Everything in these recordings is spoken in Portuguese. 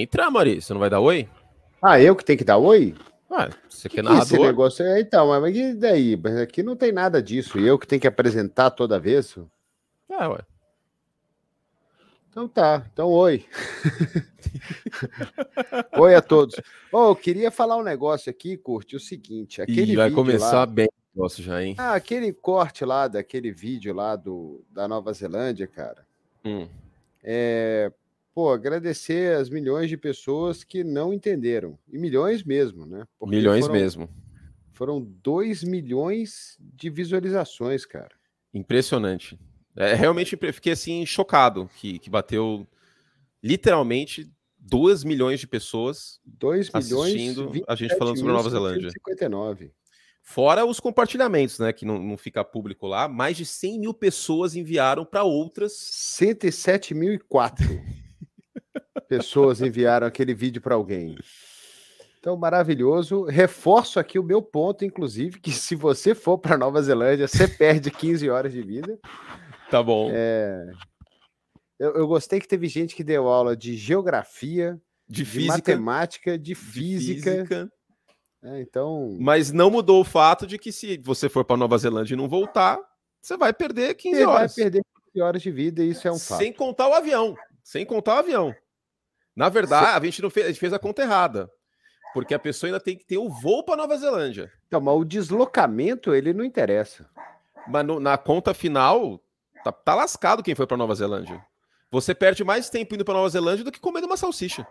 Entra, Mari, você não vai dar oi? Ah, eu que tenho que dar oi? Ah, você que quer que é esse narrador? negócio? É, então, mas e daí? Mas Aqui não tem nada disso. E eu que tenho que apresentar toda vez? É, ué. Então tá. Então, oi. oi a todos. Oh, eu queria falar um negócio aqui, Curte, o seguinte. Aquele Ih, vai começar lá- bem o negócio já, hein? Ah, aquele corte lá daquele vídeo lá do, da Nova Zelândia, cara. Hum. É, pô, agradecer as milhões de pessoas que não entenderam. E milhões mesmo, né? Porque Milhões foram, mesmo. Foram 2 milhões de visualizações, cara. Impressionante. É, realmente fiquei assim chocado que, que bateu literalmente 2 milhões de pessoas 2 milhões assistindo a gente falando sobre Nova Zelândia. 59. Fora os compartilhamentos, né? Que não, não fica público lá. Mais de 100 mil pessoas enviaram para outras. 107.004 pessoas enviaram aquele vídeo para alguém. Então, maravilhoso. Reforço aqui o meu ponto, inclusive, que se você for para Nova Zelândia, você perde 15 horas de vida. Tá bom. É, Eu, eu gostei que teve gente que deu aula de geografia, de de física. matemática, de de física. física. né? Então, Mas não mudou o fato de que se você for para Nova Zelândia e não voltar, você vai perder 15 você vai horas. perder 15 horas de vida e isso é um fato. Sem contar o avião. Sem contar o avião. Na verdade, a gente não fez, a gente fez a conta errada. Porque a pessoa ainda tem que ter o voo para Nova Zelândia. Então, mas o deslocamento, ele não interessa. Mas no- na conta final, tá, tá lascado quem foi para Nova Zelândia. Você perde mais tempo indo para Nova Zelândia do que comendo uma salsicha.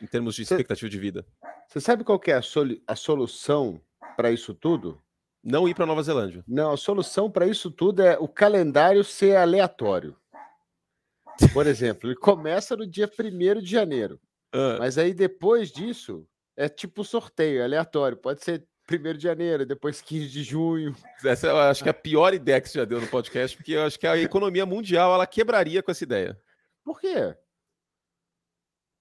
Em termos de Cê- expectativa de vida. Você sabe qual é a, solu- a solução para isso tudo? Não ir para Nova Zelândia. Não, a solução para isso tudo é o calendário ser aleatório. Por exemplo, ele começa no dia 1 de janeiro, Ah, mas aí depois disso é tipo sorteio, é aleatório. Pode ser 1 de janeiro, depois 15 de junho. essa eu acho que é a pior ideia que você já deu no podcast, porque eu acho que a economia mundial ela quebraria com essa ideia. Por quê?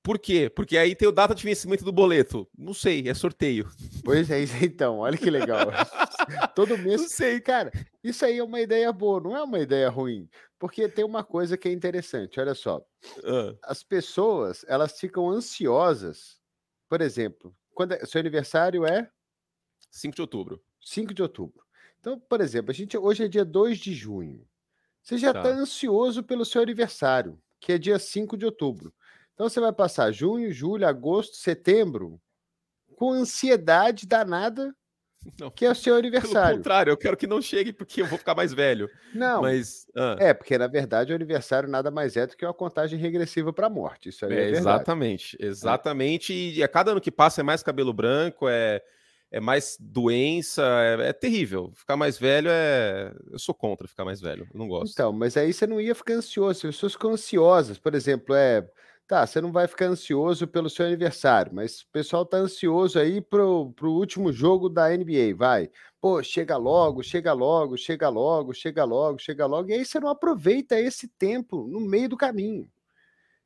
Por quê? Porque aí tem o data de vencimento do boleto. Não sei, é sorteio. Pois é, isso então, olha que legal. Todo mês. Não sei. Cara, isso aí é uma ideia boa, não é uma ideia ruim. Porque tem uma coisa que é interessante, olha só. Ah, as pessoas elas ficam ansiosas. Por exemplo, quando é- seu aniversário é 5 de outubro. 5 de outubro. Então, por exemplo, a gente hoje é dia 2 de junho. Você já Tá. está ansioso pelo seu aniversário, que é dia 5 de outubro. Então você vai passar junho, julho, agosto, setembro com ansiedade danada Não. que é o seu Pelo aniversário. contrário, eu quero que não chegue porque eu vou ficar mais velho. Não, Mas. ah, é porque na verdade o aniversário nada mais é do que uma contagem regressiva para a morte. Isso aí é, é, verdade. exatamente, exatamente. E a cada ano que passa é mais cabelo branco, é, é mais doença, é, é terrível. Ficar mais velho é. Eu sou contra ficar mais velho, eu não gosto. Então, mas aí você não ia ficar ansioso. As pessoas ficam ansiosas. Por exemplo, é. Tá, você não vai ficar ansioso pelo seu aniversário, mas o pessoal tá ansioso aí pro, pro último jogo da NBA. Vai. Pô, chega logo, chega logo, chega logo, chega logo, chega logo. E aí você não aproveita esse tempo no meio do caminho.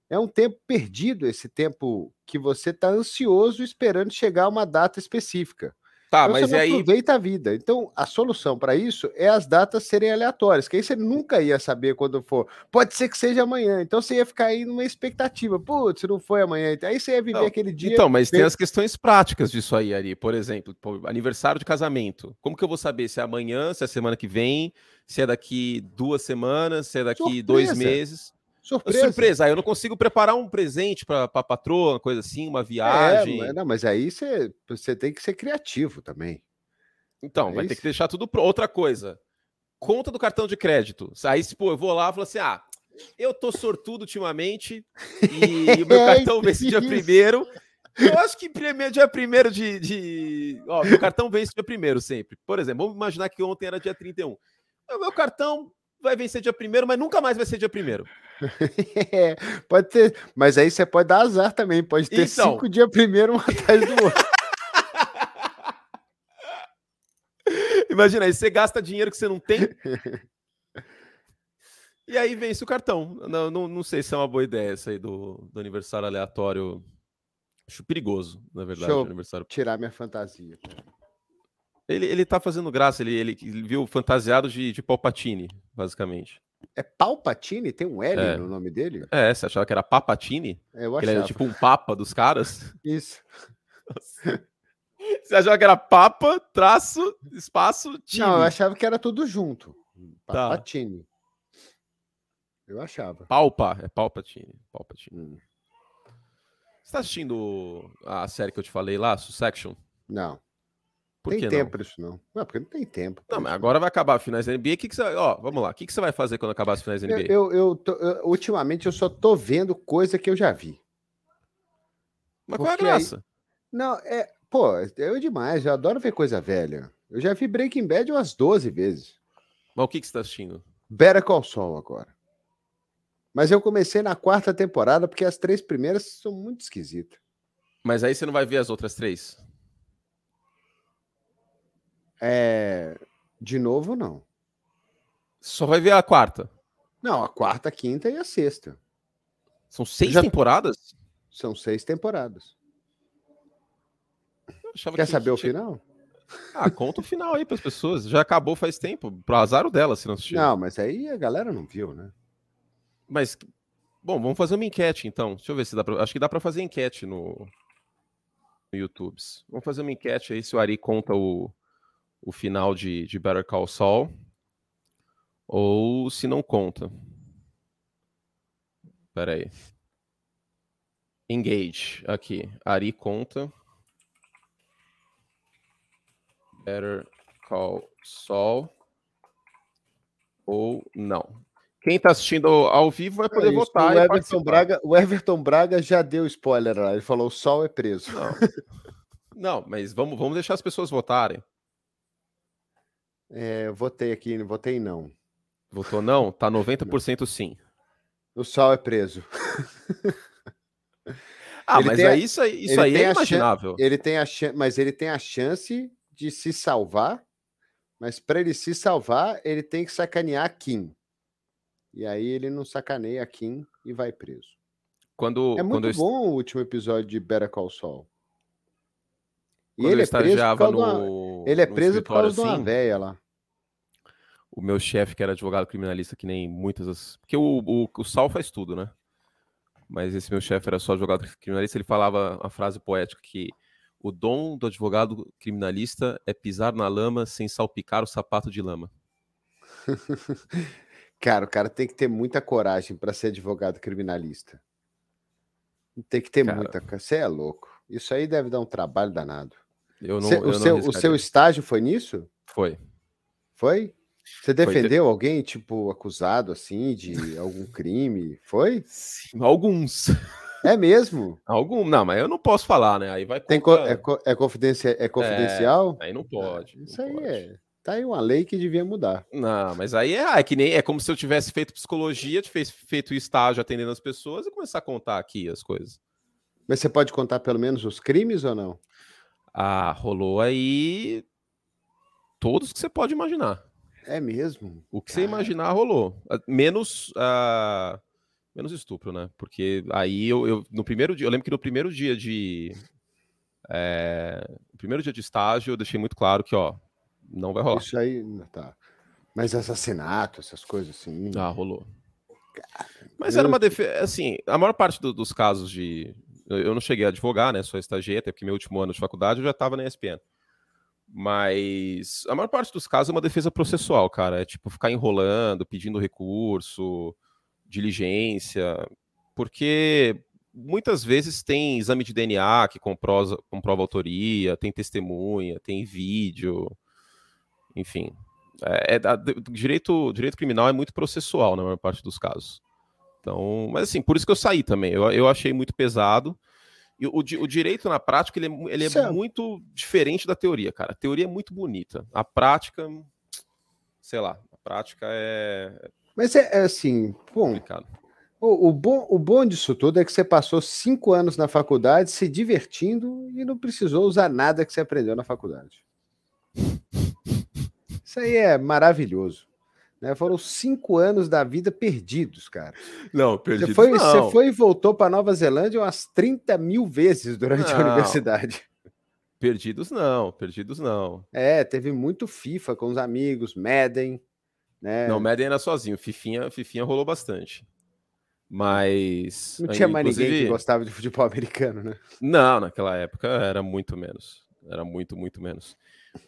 É um tempo perdido esse tempo que você tá ansioso esperando chegar uma data específica. Tá, Então mas você não aí. aproveita a vida. Então, a solução para isso é as datas serem aleatórias, que aí você nunca ia saber quando for. Pode ser que seja amanhã. Então você ia ficar aí numa expectativa. Putz, se não foi amanhã. Aí você ia viver Não, aquele dia. Então, mas tem as questões práticas disso aí, Ari. Por exemplo, aniversário de casamento. Como que eu vou saber se é amanhã, se é semana que vem, se é daqui duas semanas, se é daqui dois Surpresa. meses? Surpresa. Surpresa. eu não consigo preparar um presente para a patroa, uma coisa assim, uma É, viagem. mas, não, mas aí você, você tem que ser criativo também. Então, É vai ter isso. que deixar tudo pronto. Outra coisa, conta do cartão de crédito. Aí, se, pô, eu vou lá e falo assim: ah, eu tô sortudo ultimamente e o meu É, cartão vence dia primeiro. Eu acho que primeiro, dia primeiro de, de. Ó, meu cartão vence dia primeiro sempre. Por exemplo, vamos imaginar que ontem era dia 31. O meu cartão vai vencer dia primeiro, mas nunca mais vai ser dia primeiro. É, pode ter, mas aí você pode dar azar também. Pode ter Então. cinco dias primeiro um atrás do outro. Imagina aí, você gasta dinheiro que você não tem. E aí vence o cartão. Não, não, não sei se é uma boa ideia essa aí do, do aniversário aleatório. Acho perigoso, na verdade, Deixa eu- o aniversário. Tirar minha fantasia. cara. Ele, ele tá fazendo graça, ele, ele, ele viu fantasiado de, de Palpatine, basicamente. É Palpatine? Tem um L É. no nome dele? É, você achava que era Papatini? É, eu achava. ele era tipo um papa dos caras? Isso. Você achava que era papa, traço, espaço, time. Não, eu achava que era tudo junto. Tá. Palpatine. Eu achava. Palpa, é Palpatine. Palpatine. Hum, Você tá assistindo a série que eu te falei lá, Succession? Não. Por tem tempo isso, não. Não, porque não tem tempo. Não, mas agora vai acabar a finais da NBA. O que, que você. Ó, vamos lá. O que, que você vai fazer quando acabar as finais da Eu, NBA? eu, eu tô- eu- ultimamente eu só tô vendo coisa que eu já vi. mas qual é a porque aí- graça? Não, é. Pô, eu demais, eu adoro ver coisa velha. Eu já vi Breaking Bad umas 12 vezes. Mas o que, que você tá assistindo? Better Call Saul agora. Mas eu comecei na quarta temporada porque as três primeiras são muito esquisitas. Mas aí você não vai ver as outras três? É. De novo, não. Só vai ver a quarta. Não, a quarta, a quinta e a sexta. São seis Já- temporadas? São seis temporadas. Quer que saber o final? Ah, conta o final aí pras pessoas. Já acabou faz tempo. Pro azar dela se não assistir. Não, mas aí a galera não viu, né? Mas, bom, vamos fazer uma enquete então. Deixa eu ver se dá pra. Acho que dá pra fazer enquete no, no YouTube. Vamos fazer uma enquete aí se o Ari conta o, o final de, de Better Call Saul ou se não conta. Pera aí. Engage. Aqui. Ari conta. Better Call Saul ou não. Quem tá assistindo ao, vivo vai poder É votar o, Everton. Braga, o Everton Braga já deu spoiler lá. Ele falou: o sol é preso. Não. Não, mas vamos, vamos deixar as pessoas votarem. É, eu votei aqui, votei não. Votou não? Tá 90% sim. O sol é preso. Ah, Ele mas aí, isso aí, isso aí é imaginável. Ele tem a chan- mas ele tem a chance de se salvar. Mas para ele se salvar, ele tem que sacanear Kim. E aí ele não sacaneia Kim e vai preso. Quando, É quando muito eu, bom o último episódio de Better Call Saul. E ele é preso no. Ele é preso por causa de uma assim, véia lá. o meu chefe, que era advogado criminalista, que nem muitas das. Porque o, o, o Sal faz tudo, né? Mas esse meu chefe era só advogado criminalista, ele falava a frase poética que o dom do advogado criminalista é pisar na lama sem salpicar o sapato de lama. Cara, o cara tem que ter muita coragem para ser advogado criminalista. Tem que ter Cara. muita. Você é louco. Isso aí deve dar um trabalho danado. Eu não, Cê- eu o, não seu, o seu estágio foi nisso? Foi. Foi? Você de- defendeu alguém, tipo, acusado assim de algum crime? Foi? Sim, alguns. É mesmo? Algum, não, mas eu não posso falar, né? Aí vai Tem co- é, co- é confidencia- é confidencial? Aí não pode. não Isso aí pode. é. Tá aí uma lei que devia mudar. Não, mas aí é, ah, é que nem é como se eu tivesse feito psicologia, tivesse feito estágio atendendo as pessoas e começar a contar aqui as coisas. Mas você pode contar pelo menos os crimes ou não? Ah, rolou aí todos que você pode imaginar. É mesmo? O que você imaginar rolou. Ah, Menos ah, menos estupro, né? Porque aí eu, eu- no primeiro dia, eu lembro que no primeiro dia de é, no primeiro dia de estágio eu deixei muito claro que ó, não vai rolar. Isso aí, tá. Mas assassinato, essas coisas assim. Ah, rolou. Mas era uma defesa. Assim, a maior parte do- dos casos de. Eu não cheguei a advogar, né? Só estagiei, até porque meu último ano de faculdade eu já estava na ESPN. Mas a maior parte dos casos é uma defesa processual, cara. É tipo ficar enrolando, pedindo recurso, diligência. Porque muitas vezes tem exame de DNA que comprova, comprova autoria, tem testemunha, tem vídeo. Enfim. É, é direito, direito criminal é muito processual na maior parte dos casos. Então, mas assim, por isso que eu saí também. Eu, eu achei muito pesado. E o, o direito na prática ele é, ele é muito diferente da teoria, cara. A teoria é muito bonita. A prática, sei lá, a prática é Mas é, é assim, bom, complicado. o, o bom, o bom disso tudo é que você passou cinco anos na faculdade se divertindo e não precisou usar nada que você aprendeu na faculdade. Isso aí é maravilhoso. Né? Foram cinco anos da vida perdidos, cara. Não, Você perdido. foi, não. você foi e voltou para Nova Zelândia umas 30 mil vezes durante a Não. universidade. Perdidos não, perdidos não. É, teve muito FIFA com os amigos, Madden, Né? Não, Madden era sozinho. Fifinha, Fifinha rolou bastante. Mas. Não tinha mais inclusive- ninguém que gostava de futebol americano, né? Não, naquela época era muito menos. Era muito, muito menos.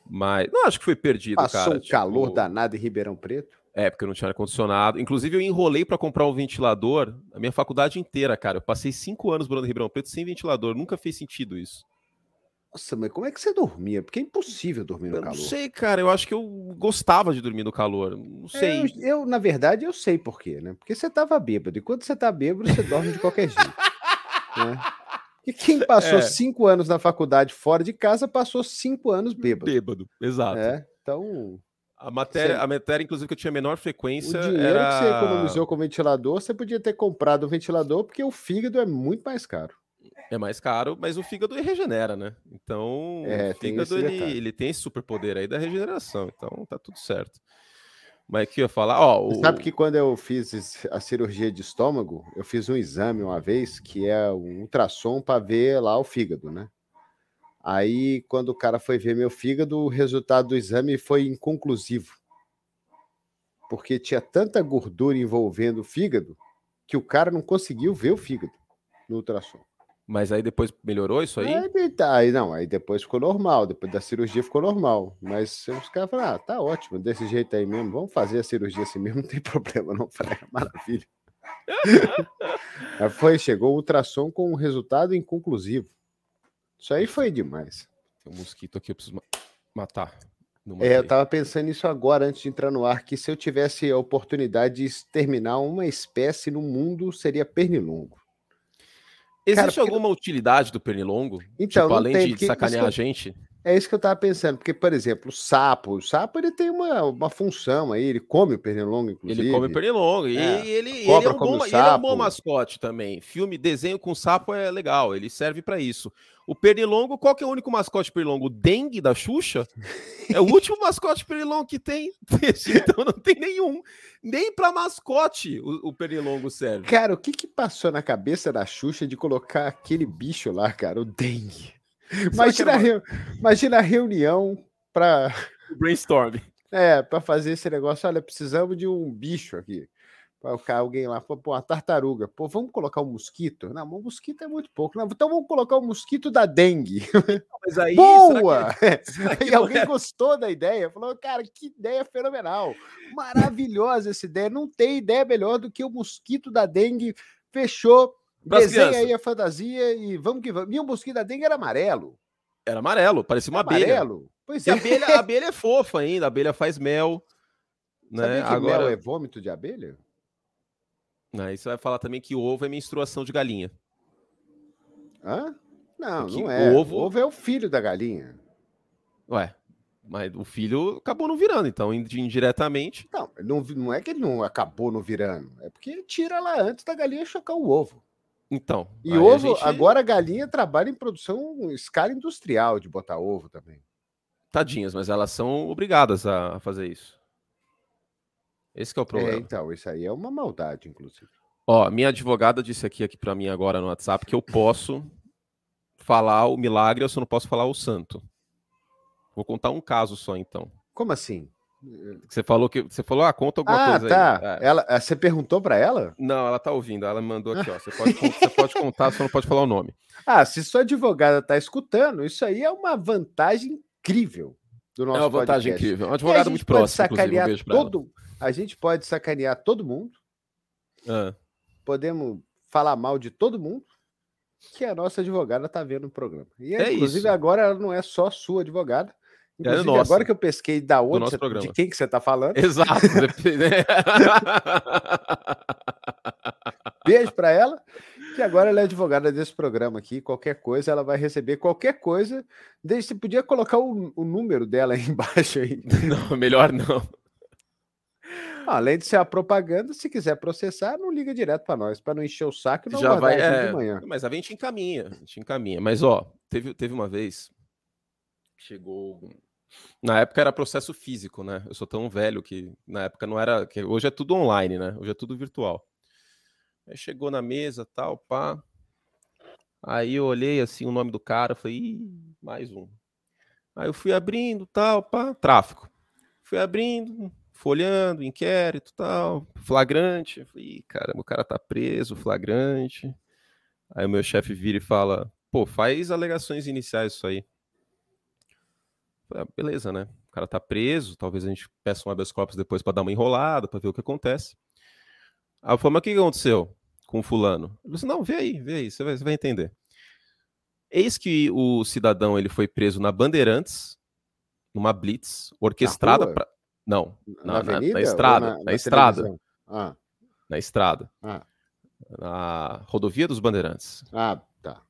Mas. Não, acho que foi perdido, Passou cara. um calor tipo, danado em Ribeirão Preto. É, porque eu não tinha ar-condicionado. Inclusive, eu enrolei para comprar um ventilador a minha faculdade inteira, cara. Eu passei cinco anos morando em Ribeirão Preto sem ventilador. Nunca fez sentido isso. Nossa, mas como é que você dormia? Porque é impossível dormir no Eu não calor. sei, cara. Eu acho que eu gostava de dormir no calor. Não sei. É, Eu, eu, na verdade, eu sei por quê, né? Porque você tava bêbado. E quando você tá bêbado, você dorme de qualquer jeito. né? E quem passou É. cinco anos na faculdade fora de casa, passou cinco anos bêbado. Bêbado, exato. né? Então, A matéria, Você- a matéria, inclusive, que eu tinha menor o frequência dinheiro era. que você economizou com o ventilador, você podia ter comprado um ventilador, porque o fígado é muito mais caro. É mais caro, mas o fígado regenera, né? Então, É, o tem fígado esse ele, ele tem esse superpoder aí da regeneração, então tá tudo certo. Mas o que eu ia falar, ó, o... sabe que quando eu fiz a cirurgia de estômago, eu fiz um exame uma vez que é um ultrassom para ver lá o fígado, né? Aí, quando o cara foi ver meu fígado, o resultado do exame foi inconclusivo. Porque tinha tanta gordura envolvendo o fígado que o cara não conseguiu ver o fígado no ultrassom. mas aí depois melhorou isso aí? Aí, tá, aí não, aí depois ficou normal, depois da cirurgia ficou normal. Mas os caras falaram, ah, tá ótimo, desse jeito aí mesmo, vamos fazer a cirurgia assim mesmo, não tem problema não. Falei, "Ah, maravilha. aí foi, chegou o ultrassom com um resultado inconclusivo. Isso aí foi demais. Tem um mosquito aqui, eu preciso ma- matar. É, eu tava pensando nisso agora, antes de entrar no ar, que se eu tivesse a oportunidade de exterminar uma espécie no mundo, seria pernilongo. Existe cara, porque- alguma utilidade do pernilongo? Então, tipo, além tem, de porque sacanear isso- a gente? É isso que eu tava pensando, porque, por exemplo, o sapo, o sapo ele tem uma, uma função aí, ele come o pernilongo, inclusive. Ele come pernilongo. E É, ele, ele, cobra é um bom, o ele é um bom mascote também. Filme, desenho com sapo é legal, ele serve pra isso. O pernilongo, qual que é o único mascote pernilongo? O dengue da Xuxa? É o último mascote pernilongo que tem. então não tem nenhum. Nem pra mascote o, o pernilongo serve. Cara, o que que passou na cabeça da Xuxa de colocar aquele bicho lá, cara, o dengue? Imagina, reu- imagina a reunião para Brainstorm. é, pra fazer esse negócio. Olha, precisamos de um bicho aqui. Cara- alguém lá, pô, uma tartaruga. Pô, vamos colocar um mosquito? Não, um mosquito é muito pouco. Não, então vamos colocar o mosquito da dengue. Mas aí. Boa! será que E alguém é? gostou da ideia, falou, cara, que ideia fenomenal, maravilhosa essa ideia, não tem ideia melhor do que o mosquito da dengue, fechou, Pras desenha crianças. aí a fantasia e vamos que vamos. O mosquito da dengue era amarelo, Era amarelo, parecia uma abelha. amarelo, pois E é, a abelha, a abelha é fofa ainda, a abelha faz mel. Né? sabia que Agora, mel é vômito de abelha? Aí você vai falar também que ovo é menstruação de galinha. Hã? Não, Porque não é, o o ovo- ovo... é o filho da galinha. Ué, mas o filho acabou não virando, então indi- indiretamente. Não, não, não é que ele não acabou no virando, é porque ele tira lá antes da galinha chocar o ovo. Então. E a ovo, gente- agora a galinha trabalha em produção em escala industrial de botar ovo também. Tadinhas, mas elas são obrigadas a fazer isso. Esse que é o É, problema. então, isso aí é uma maldade, inclusive. Ó, minha advogada disse aqui, aqui para mim agora no WhatsApp que eu posso falar o milagre, eu só não posso falar o santo. Vou contar um caso só, então. Como assim? Você falou que você falou, ah, conta alguma Ah, coisa tá. aí. É. Ela, ah, você perguntou para ela? Não, ela tá ouvindo, ela mandou aqui, ó. Você pode, você pode contar, só não pode falar o nome. Ah, se sua advogada tá escutando, isso aí é uma vantagem incrível do nosso é uma vantagem podcast. incrível. É uma a advogada gente muito. Um sacanear ela. todo, a gente pode sacanear todo mundo, Ah, podemos falar mal de todo mundo, que a nossa advogada tá vendo o programa. E É inclusive isso. agora ela não é só sua advogada. Inclusive, nossa. agora que eu pesquei da onde, você- programa. de quem que você tá falando, Exato. né? Beijo para ela, que agora ela é advogada desse programa aqui. Qualquer coisa, ela vai receber qualquer coisa. Desde você podia colocar o, o número dela aí embaixo aí. não, melhor não. Além de ser a propaganda, se quiser processar, não liga direto para nós, para não encher o saco e não Já vai. é, de manhã. Mas a gente encaminha, a gente encaminha. Mas, ó, teve, teve uma vez. Chegou. Na época era processo físico, né? Eu sou tão velho que na época não era. Que hoje é tudo online, né? Hoje é tudo virtual. Aí chegou na mesa, tal, pá. Aí eu olhei assim o nome do cara, falei, Ih, mais um. Aí eu fui abrindo, tal, pá, tráfico. Fui abrindo, folhando, inquérito tal, flagrante. Ih, caramba, o cara tá preso, flagrante. Aí o meu chefe vira e fala: pô, faz alegações iniciais isso aí. Ah, beleza, né? O cara tá preso, talvez a gente peça um habeas corpus depois para dar uma enrolada, para ver o que acontece. Aí eu falei, mas o que aconteceu com o fulano? Ele disse, não, vê aí, vê aí, você vai, você vai entender. Eis que o cidadão ele foi preso na Bandeirantes, numa blitz orquestrada para não, na, na, na, na estrada, na, estrada. Ah. Na estrada. Ah. Na rodovia dos Bandeirantes. Ah, tá.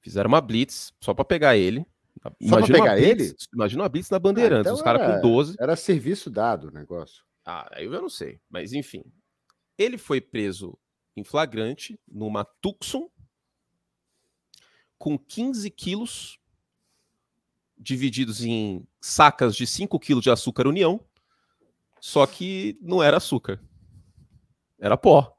Fizeram uma blitz só para pegar ele. Só imagina pegar blitz, ele? Imagina uma blitz na Bandeirantes, ah, então os caras com 12. Era serviço dado o negócio. Ah, aí eu não sei, mas enfim. Ele foi preso em flagrante numa Tucson com 15 quilos divididos em sacas de 5 quilos de açúcar união, só que não era açúcar. Era pó.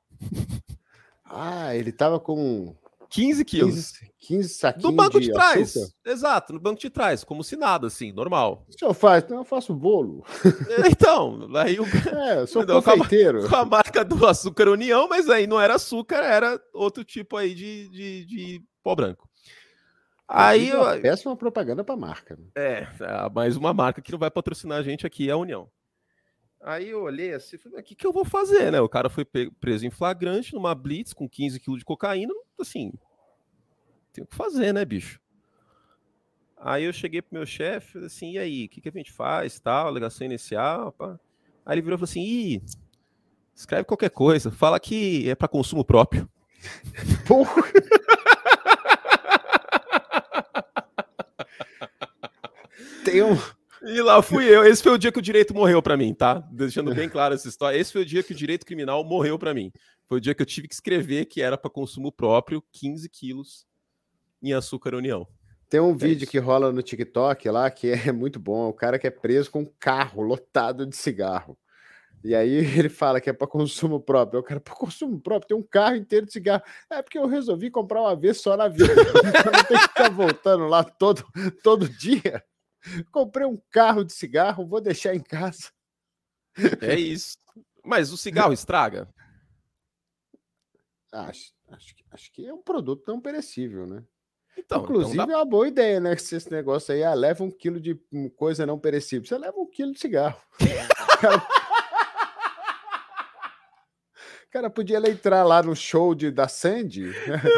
Ah, ele tava com 15 quilos. 15, 15 saquinhos No banco de, de trás. Açúcar. Exato, no banco de trás, como se nada, assim, normal. O senhor faz? Então eu faço bolo. É, então, aí o. É, eu sou não, confeiteiro. Com a, com a, marca do açúcar União, mas aí não era açúcar, era outro tipo aí de, de, de pó branco. Aí eu. Péssima propaganda para marca. Né? É, mais uma marca que não vai patrocinar a gente aqui, é a União. Aí eu olhei assim, falei, o que, que eu vou fazer, né? O cara foi preso em flagrante numa blitz com 15 quilos de cocaína, assim, tem o que fazer, né, bicho? Aí eu cheguei pro meu chefe, assim, e aí, o que, que a gente faz, tal, alegação inicial, pá. Aí ele virou e falou assim, ih, escreve qualquer coisa, fala que é para consumo próprio. Porra! Tem um... E lá fui eu. Esse foi o dia que o direito morreu para mim, tá? Deixando bem claro essa história. Esse foi o dia que o direito criminal morreu para mim. Foi o dia que eu tive que escrever que era para consumo próprio 15 quilos em açúcar união. Tem um é vídeo isso. que rola no TikTok lá que é muito bom. O cara que é preso com um carro lotado de cigarro. E aí ele fala que é para consumo próprio. O cara, para consumo próprio, tem um carro inteiro de cigarro. É porque eu resolvi comprar uma vez só na vida. não tem que ficar voltando lá todo, todo dia. Comprei um carro de cigarro, vou deixar em casa. É isso. Mas o cigarro estraga? Acho, acho, acho que é um produto não perecível, né? Então, Inclusive, então dá... é uma boa ideia, né? Se esse negócio aí, ah, leva um quilo de coisa não perecível. Você leva um quilo de cigarro. cara... cara podia entrar lá no show de, da Sandy.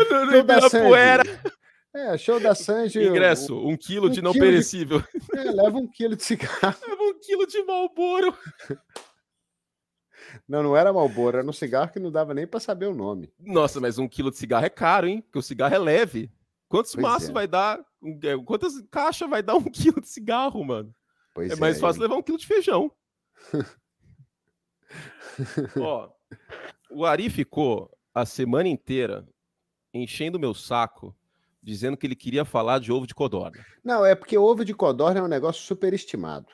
No, no da Sandy. É, show da Sanji. Ingresso, um quilo um de não quilo perecível. De... É, leva um quilo de cigarro. Leva um quilo de Malboro. Não, não era Malboro, era um cigarro que não dava nem para saber o nome. Nossa, mas um quilo de cigarro é caro, hein? Porque o cigarro é leve. Quantos pois maços é. vai dar? É, quantas caixas vai dar um quilo de cigarro, mano? Pois é mais é, fácil levar um quilo de feijão. Ó, o Ari ficou a semana inteira enchendo meu saco dizendo que ele queria falar de ovo de codorna. Não, é porque ovo de codorna é um negócio superestimado.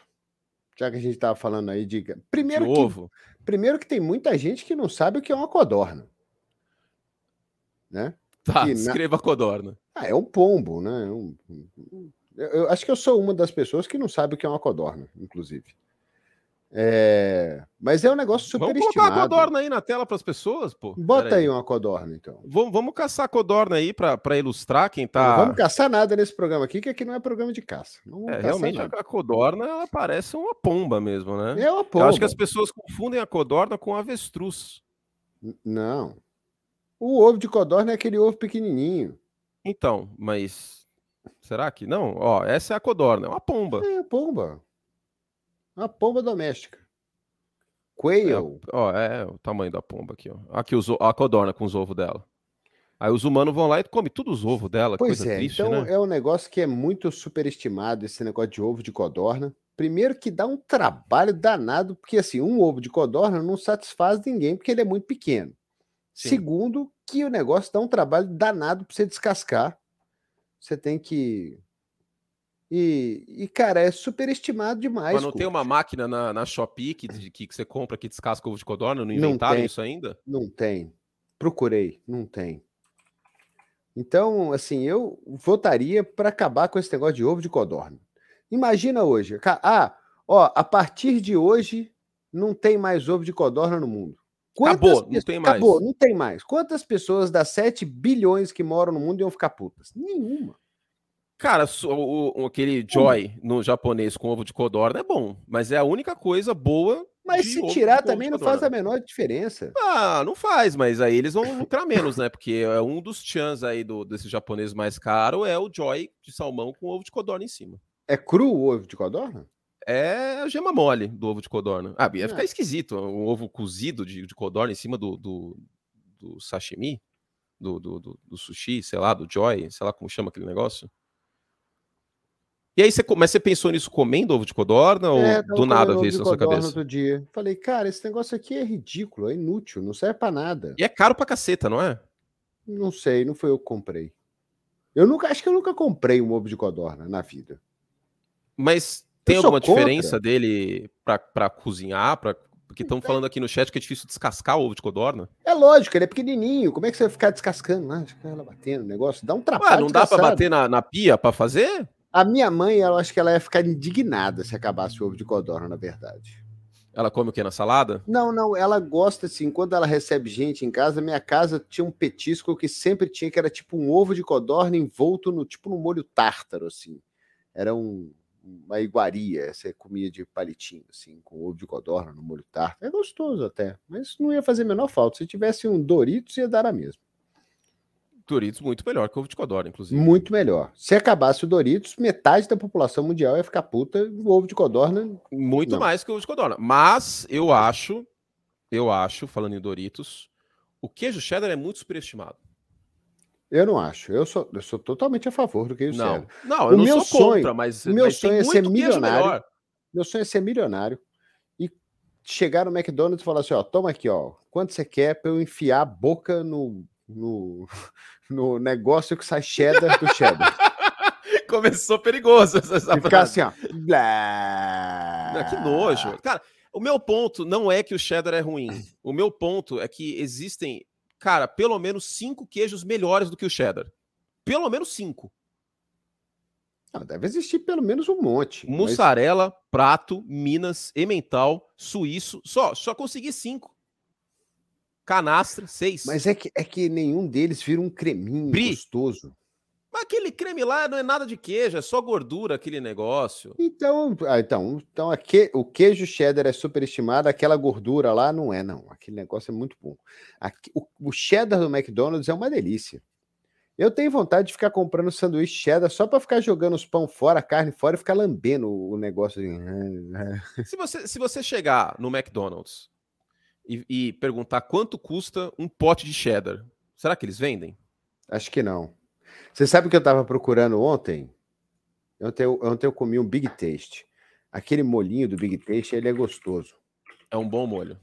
Já que a gente estava falando aí de. Primeiro de que, ovo. Primeiro que tem muita gente que não sabe o que é uma codorna. Né? Tá, que escreva na... codorna. Ah, é um pombo, né? É um... Eu, eu acho que eu sou uma das pessoas que não sabe o que é uma codorna, inclusive. É... Mas é um negócio super Vamos colocar a codorna aí na tela para as pessoas, pô. Bota aí. aí. uma codorna, então. Vamos, vamos caçar a codorna aí para ilustrar quem tá. Não vamos caçar nada nesse programa aqui, que aqui não é programa de caça. É, realmente nada. a codorna ela parece uma pomba mesmo, né? É uma pomba. Eu acho que as pessoas confundem a codorna com avestruz. Não. O ovo de codorna é aquele ovo pequenininho. Então, mas será que não? Ó, essa é a codorna, é uma pomba. É, pomba. Uma pomba doméstica. Quail. É, ó, é o tamanho da pomba aqui, ó. Aqui os, a codorna com os ovos dela. Aí os humanos vão lá e comem todos os ovos dela. Pois é, triste, então né? é um negócio que é muito superestimado, esse negócio de ovo de codorna. Primeiro que dá um trabalho danado, porque assim, um ovo de codorna não satisfaz ninguém, porque ele é muito pequeno. Sim. Segundo, que o negócio dá um trabalho danado para você descascar. Você tem que e, e, cara, é superestimado demais. Mas não tem uma máquina na, na Shopee que, que, que você compra que descasca ovo de codorna? Não inventaram não isso ainda? Não tem. Procurei, não tem. Então, assim, eu votaria para acabar com esse negócio de ovo de codorna. Imagina hoje. Ah, ó, a partir de hoje, Não tem mais ovo de codorna no mundo. Quantas acabou, não tem mais. Acabou, não tem mais. Quantas pessoas das 7 bilhões que moram no mundo iam ficar putas? Nenhuma. Cara, o, o, aquele joy no japonês com ovo de codorna é bom, mas é a única coisa boa. Mas se tirar também não faz a menor diferença. Ah, não faz, mas aí eles vão lucrar menos, né? Porque é um dos chans aí do, desse japonês mais caro é o joy de salmão com ovo de codorna em cima. É cru o ovo de codorna? É a gema mole do ovo de codorna. Ah, ia ficar é. esquisito um ovo cozido de, de codorna em cima do, do, do sashimi, do, do, do, do sushi, sei lá, do joy, sei lá como chama aquele negócio. E aí você, mas você pensou nisso comendo ovo de codorna ou é, do nada veio isso na sua cabeça? Outro dia. Falei, cara, esse negócio aqui é ridículo, é inútil, não serve para nada. E é caro pra caceta, não é? Não sei, não foi eu que comprei. Eu nunca, acho que eu nunca comprei um ovo de codorna na vida. Mas tem alguma contra. diferença dele para cozinhar, para porque estão falando aqui no chat que é difícil descascar o ovo de codorna. É lógico, ele é pequenininho. Como é que você vai ficar descascando? Ah, fica ela batendo o negócio. Dá um trabalho. Ué, não dá para bater na, na pia para fazer? A minha mãe, ela acho que ela ia ficar indignada se acabasse o ovo de codorna, na verdade. Ela come o que na salada? Não, não, ela gosta assim, quando ela recebe gente em casa, minha casa tinha um petisco que sempre tinha que era tipo um ovo de codorna envolto no tipo no molho tártaro assim. Era um, uma iguaria, você comia de palitinho assim, com ovo de codorna no molho tártaro. É gostoso até, mas não ia fazer a menor falta. Se tivesse um Doritos ia dar a mesma. Doritos muito melhor que o ovo de codorna, inclusive. Muito melhor. Se acabasse o Doritos, metade da população mundial ia ficar puta, o ovo de codorna. Muito não. mais que o ovo de codorna. Mas eu acho, eu acho, falando em Doritos, o queijo cheddar é muito superestimado. Eu não acho. Eu sou, eu sou totalmente a favor do queijo não. cheddar. Não, eu o não meu sou sonho, contra, mas o meu mas sonho é ser milionário. Meu sonho é ser milionário e chegar no McDonald's e falar assim, ó, toma aqui, ó, quanto você quer para eu enfiar a boca no no, no negócio que sai cheddar do cheddar. Começou perigoso essa, essa ficar assim, ó. Blá... Que nojo. Cara, o meu ponto não é que o cheddar é ruim. O meu ponto é que existem, cara, pelo menos cinco queijos melhores do que o cheddar. Pelo menos cinco. Não, deve existir pelo menos um monte. Mussarela, mas... prato, Minas, Emmental, Suíço. Só, só consegui cinco. Canastra, seis. Mas é que, é que nenhum deles vira um creminho Bri. gostoso. Mas aquele creme lá não é nada de queijo, é só gordura aquele negócio. Então, ah, então, então aqui, o queijo cheddar é superestimado, aquela gordura lá não é, não. Aquele negócio é muito bom. Aqui, o, o cheddar do McDonald's é uma delícia. Eu tenho vontade de ficar comprando sanduíche cheddar só para ficar jogando os pão fora, a carne fora e ficar lambendo o negócio. Se você, se você chegar no McDonald's e, e perguntar quanto custa um pote de cheddar, será que eles vendem? Acho que não. Você sabe o que eu estava procurando ontem? Ontem eu, ontem eu comi um Big Taste. Aquele molinho do Big Taste, ele é gostoso. É um bom molho.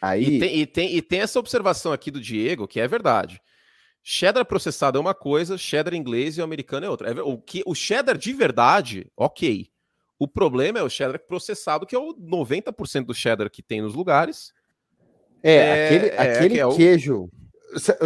Aí... E tem, e, tem, e tem essa observação aqui do Diego, que é verdade. Cheddar processado é uma coisa, cheddar inglês e americano é outra. É o, que, o cheddar de verdade, ok. O problema é o cheddar processado, que é o 90% do cheddar que tem nos lugares, é, é aquele, é, aquele é queijo.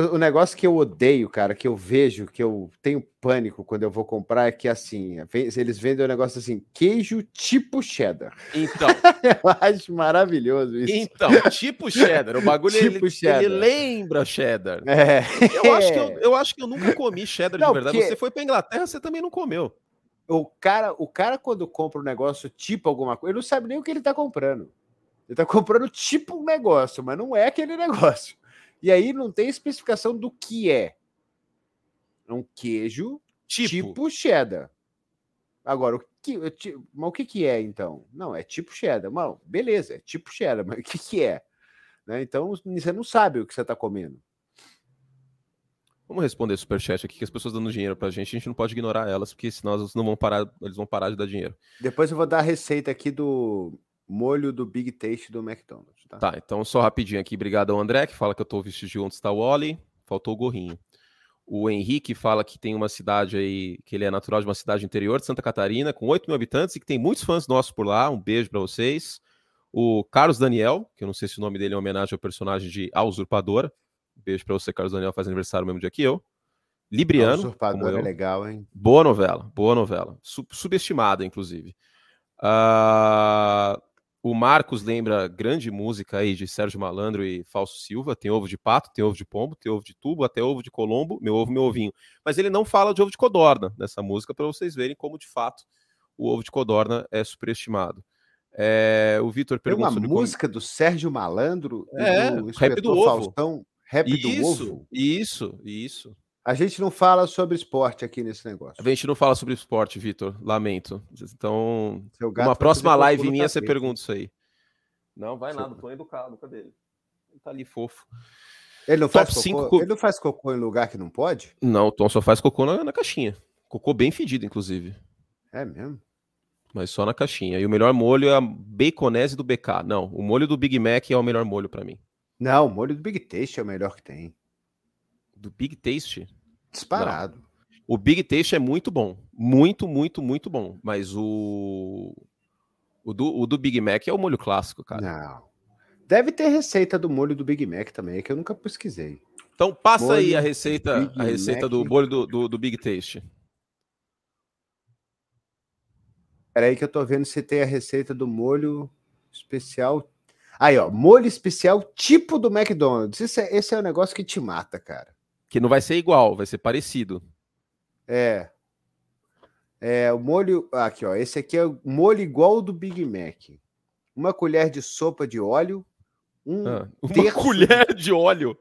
O... o negócio que eu odeio, cara, que eu vejo, que eu tenho pânico quando eu vou comprar, é que assim, eles vendem um negócio assim, queijo tipo cheddar. Então. eu acho maravilhoso isso. Então, tipo cheddar. O bagulho tipo ele, cheddar. ele lembra cheddar. É. Eu, acho que eu, eu acho que eu nunca comi cheddar não, de verdade. Porque... Você foi pra Inglaterra, você também não comeu. O cara, o cara, quando compra um negócio tipo alguma coisa, ele não sabe nem o que ele tá comprando. Ele está comprando tipo um negócio, mas não é aquele negócio. E aí não tem especificação do que é. É um queijo tipo, tipo cheddar. Agora, o que, mas o que, que é então? Não, é tipo cheddar. Mal, beleza, é tipo cheddar, mas o que, que é? Né? Então você não sabe o que você está comendo. Vamos responder superchat aqui, que as pessoas dando dinheiro pra gente, a gente não pode ignorar elas, porque senão elas não vão parar, eles vão parar de dar dinheiro. Depois eu vou dar a receita aqui do molho do Big Taste do McDonald's. Tá, tá então só rapidinho aqui. Obrigado ao André, que fala que eu tô vestido de onde está o Oli. Faltou o gorrinho. O Henrique fala que tem uma cidade aí, que ele é natural de uma cidade interior de Santa Catarina, com 8 mil habitantes e que tem muitos fãs nossos por lá. Um beijo para vocês. O Carlos Daniel, que eu não sei se o nome dele é homenagem ao personagem de A Usurpadora. Um beijo para você, Carlos Daniel, faz aniversário no mesmo dia que eu. Libriano. A Usurpadora é legal, hein? Boa novela, boa novela. Sub subestimada, inclusive. Uh, O Marcos lembra grande música aí de Sérgio Malandro e Falso Silva. Tem ovo de pato, tem ovo de pombo, tem ovo de tubo, até ovo de colombo, meu ovo, meu ovinho. Mas ele não fala de ovo de codorna nessa música, para vocês verem como de fato o ovo de codorna é superestimado. É, o Vitor perguntou. Tem uma música como... do Sérgio Malandro é, do Rap do Ovo. Faustão, Rap isso, do Ovo. Isso, isso. A gente não fala sobre esporte aqui nesse negócio. A gente não fala sobre esporte, Vitor. Lamento. Então, uma próxima live minha você pergunta isso aí. Não, vai lá, não tô educado. Cadê ele? Ele tá ali fofo. Ele não, faz cocô, cinco... ele não faz cocô em lugar que não pode? Não, o Tom só faz cocô na, na caixinha. Cocô bem fedido, inclusive. É mesmo? Mas só na caixinha. E o melhor molho é a baconese do BK. Não, o molho do Big Mac é o melhor molho para mim. Não, o molho do Big Taste é o melhor que tem. Do Big Taste? Disparado. Não. O Big Taste é muito bom. Muito, muito, muito bom. Mas o. O do, o do Big Mac é o molho clássico, cara. Não. Deve ter receita do molho do Big Mac também, que eu nunca pesquisei. Então passa molho aí a receita, a receita do molho do, do, do Big Taste. Peraí que eu tô vendo se tem a receita do molho especial. Aí, ó, molho especial tipo do McDonald's. Esse é, esse é o negócio que te mata, cara. Que não vai ser igual, vai ser parecido. É. É, o molho. Aqui, ó. Esse aqui é o molho igual do Big Mac. Uma colher de sopa de óleo. Um ah, uma colher de óleo.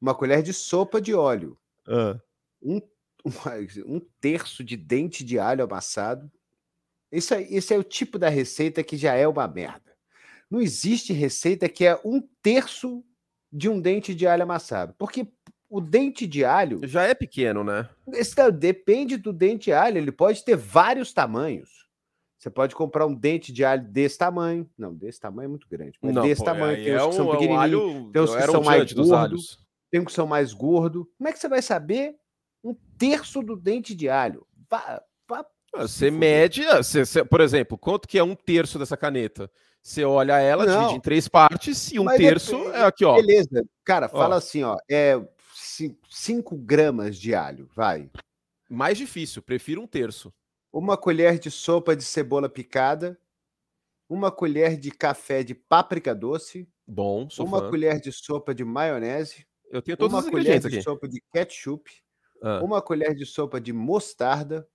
Uma colher de sopa de óleo. Ah. Um, um terço de dente de alho amassado. Isso, esse é o tipo da receita que já é uma merda. Não existe receita que é um terço de um dente de alho amassado. Porque o dente de alho. Já é pequeno, né? Esse, depende do dente de alho. Ele pode ter vários tamanhos. Você pode comprar um dente de alho desse tamanho. Não, desse tamanho é muito grande. Mas não, desse pô, tamanho. Tem uns é que são pequenininhos. tem uns que são mais gordos. Tem uns que são mais gordos. Como é que você vai saber um terço do dente de alho? Vá, vá ah, você mede, ah, você, você, por exemplo, quanto que é um terço dessa caneta? Você olha ela, Não. divide em três partes e um terço é, é, aqui, ó. Beleza. Cara, fala ó. assim, ó. É 5 gramas de alho, vai. Mais difícil, prefiro um terço. Uma colher de sopa de cebola picada. Uma colher de café de páprica doce. Bom, sou Uma fã. colher de sopa de maionese. Eu tenho todos uma os colher de aqui. sopa de ketchup. Ah. Uma colher de sopa de mostarda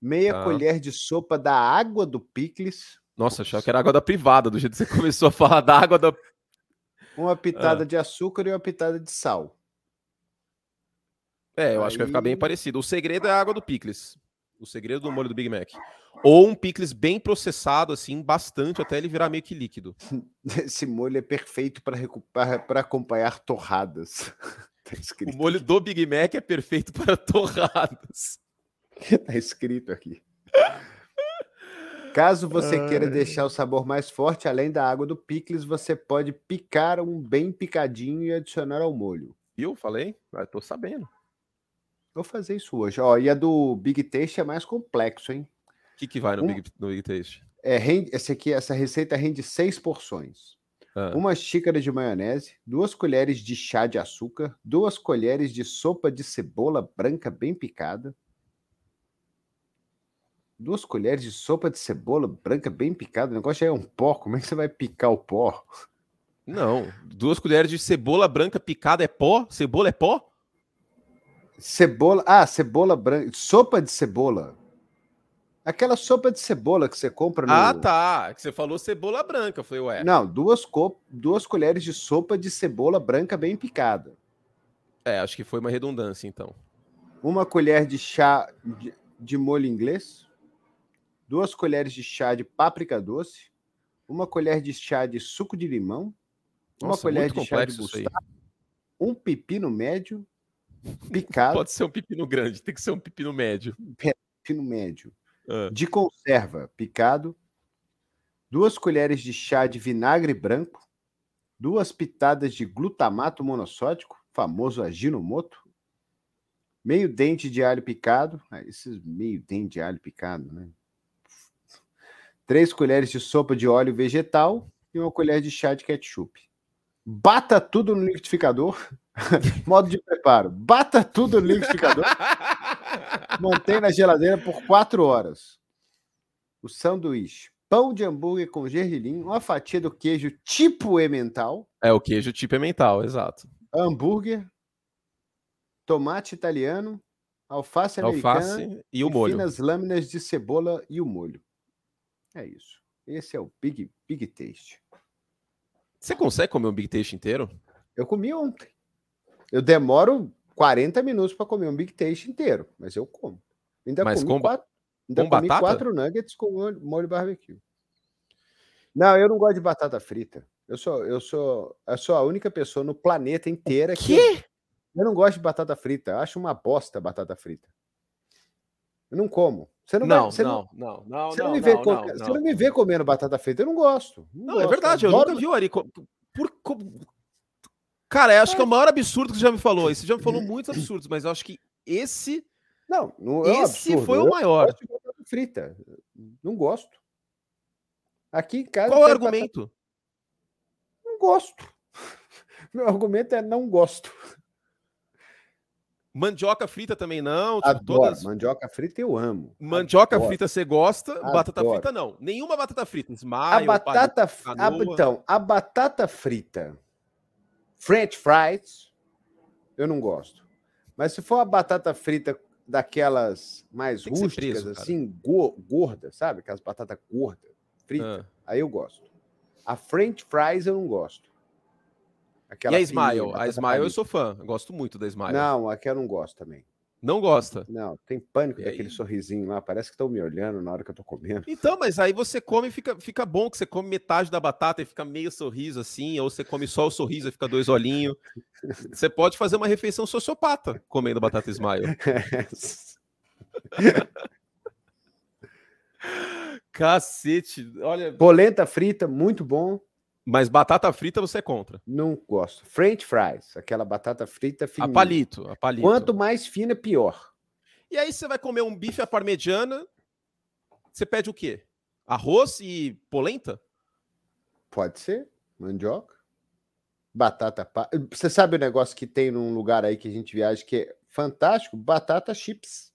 meia tá. colher de sopa da água do picles. Nossa, achava que era água da privada, do jeito que você começou a falar da água da. Uma pitada ah. de açúcar e uma pitada de sal. É, eu Aí... acho que vai ficar bem parecido. O segredo é a água do picles. O segredo do molho do Big Mac. Ou um picles bem processado, assim, bastante, até ele virar meio que líquido. Esse molho é perfeito para acompanhar torradas. tá o molho do Big Mac é perfeito para torradas. tá escrito aqui. Caso você Ai. queira deixar o sabor mais forte, além da água do picles, você pode picar um bem picadinho e adicionar ao molho. Eu falei? Eu ah, tô sabendo. Vou fazer isso hoje. Ó, e a do Big Taste é mais complexo, hein? O que, que vai no, um, Big, no Big Taste? É, rende, essa, aqui, essa receita rende seis porções. Ah. Uma xícara de maionese, duas colheres de chá de açúcar, duas colheres de sopa de cebola branca bem picada, duas colheres de sopa de cebola branca bem picada. O negócio já é um pó. Como é que você vai picar o pó? Não, duas colheres de cebola branca picada é pó? Cebola é pó? Cebola. Ah, cebola branca. Sopa de cebola. Aquela sopa de cebola que você compra no. Ah, tá. Que você falou cebola branca. Foi ué. Não, duas, co... duas colheres de sopa de cebola branca bem picada. É, acho que foi uma redundância, então. Uma colher de chá de, de molho inglês duas colheres de chá de páprica doce, uma colher de chá de suco de limão, uma Nossa, colher de chá de mostarda, um pepino médio picado. Pode ser um pepino grande, tem que ser um pepino médio. Pepino médio. Ah. De conserva picado, duas colheres de chá de vinagre branco, duas pitadas de glutamato monossódico, famoso aginomoto, meio dente de alho picado, ah, esses meio dente de alho picado, né? 3 colheres de sopa de óleo vegetal e uma colher de chá de ketchup. Bata tudo no liquidificador. Modo de preparo: bata tudo no liquidificador. Mantém na geladeira por 4 horas. O sanduíche: pão de hambúrguer com gergelim, uma fatia do queijo tipo emmental. É o queijo tipo emmental, exato. Hambúrguer, tomate italiano, alface americana alface e o molho. finas lâminas de cebola e o molho. É isso. Esse é o Big, Big Taste. Você consegue comer um Big Taste inteiro? Eu comi ontem. Eu demoro 40 minutos para comer um Big Taste inteiro, mas eu como. Ainda mas comi com, quatro, ainda com comi batata? quatro nuggets com molho, molho barbecue. Não, eu não gosto de batata frita. Eu sou, eu sou, eu sou a única pessoa no planeta inteira que eu, eu não gosto de batata frita. Eu acho uma bosta batata frita. Eu não como. Você não, vai- Não, você não, não, não, Você não, não, me vê não, co- não, você não. me vê comendo batata frita, eu não gosto. Não, é gosto. verdade, eu Adoro- nunca vi o Ari. Por, co- Cara, eu acho que é o maior absurdo que você já me falou. Você já me falou muitos absurdos, mas eu acho que esse, Não, não é um esse absurdo. foi o maior. gosto de batata frita. Não gosto. Aqui em casa. Qual é o tem batata- argumento? Não gosto. Meu argumento é não gosto. Mandioca frita também não. tipo, Adoro. todas... Mandioca frita eu amo. Mandioca Adoro. frita você gosta, batata Adoro. frita não. Nenhuma batata frita. A Smile, batata, f- a, então, a batata frita, French fries, eu não gosto. Mas se for a batata frita daquelas mais rústicas, assim, go- gorda, sabe? Aquelas batatas gordas, frita, Ah. aí eu gosto. A French fries eu não gosto. E Aquela a fininha, Smile? A Smile eu sou fã. eu Gosto muito da Smile. Não, aqui eu não gosto também. Não gosta. Não, tem pânico E daquele aí? sorrisinho lá. Parece que estão me olhando na hora que eu tô comendo. Então, mas aí você come e fica, fica bom, que você come metade da batata e fica meio sorriso assim, ou você come só o sorriso e fica dois olhinhos. Você pode fazer uma refeição sociopata comendo batata Smile. Cacete, olha. Polenta frita, muito bom. Mas batata frita você é contra. Não gosto. French fries, aquela batata frita A fininha. palito, a palito. Quanto mais fina, pior. E aí você vai comer um bife à parmegiana, você pede o quê? Arroz e polenta? Pode ser, mandioca. Batata. pa- Você sabe o negócio que tem num lugar aí que a gente viaja que é fantástico? Batata chips.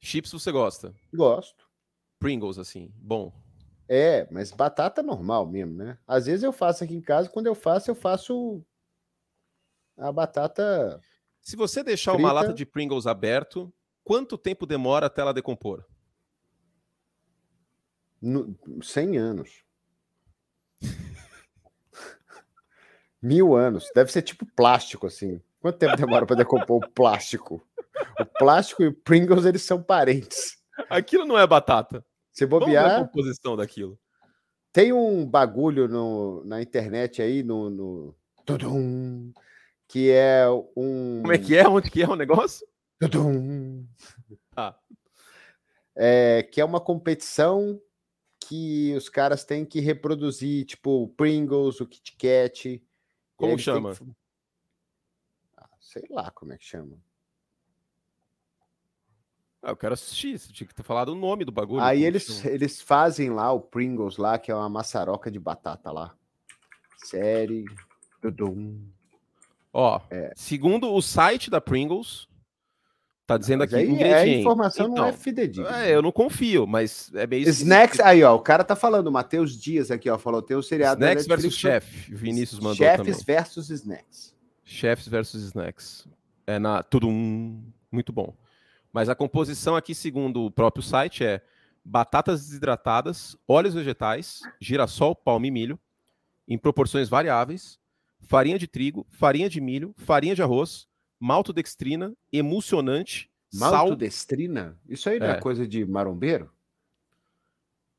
Chips você gosta? Gosto. Pringles, assim, bom. É, mas batata normal mesmo, né? Às vezes eu faço aqui em casa, quando eu faço, eu faço a batata Se você deixar uma Frita. lata de Pringles aberto, quanto tempo demora até ela decompor? no, 100 anos. Mil anos. Deve ser tipo plástico, assim. Quanto tempo demora para decompor o plástico? O plástico e o Pringles, eles são parentes. Aquilo não é batata. Se Vamos ver a bobear, composição daquilo. tem um bagulho no, na internet aí, no, no tudum, que é um... Como é que é? Onde que é o negócio? tudum, Ah, é, que é uma competição que os caras têm que reproduzir, tipo, o Pringles, o Kit Kat. Como chama? que- Ah, sei lá como é que chama. Ah, eu quero assistir. Você tinha que ter falado o nome do bagulho. Aí eles, chama. eles fazem lá o Pringles lá, que é uma maçaroca de batata lá. Série. Tudum. Ó, É. segundo o site da Pringles, tá dizendo Mas aqui aí é, a ingredientes. informação não é Então, fidedigna. É, eu não confio, mas é meio Snacks, aí ó, o cara tá falando, o Matheus Dias aqui, ó, falou, tem o seriado Snacks versus chef. Vinícius mandou Chefes também. versus Snacks. Chefs versus snacks. É na tudo um muito bom. Mas a composição aqui, segundo o próprio site, é batatas desidratadas, óleos vegetais, girassol, palma e milho, em proporções variáveis, farinha de trigo, farinha de milho, farinha de arroz, maltodextrina, emulsionante, sal. Maltodestrina? Isso aí não é. É. coisa de marombeiro?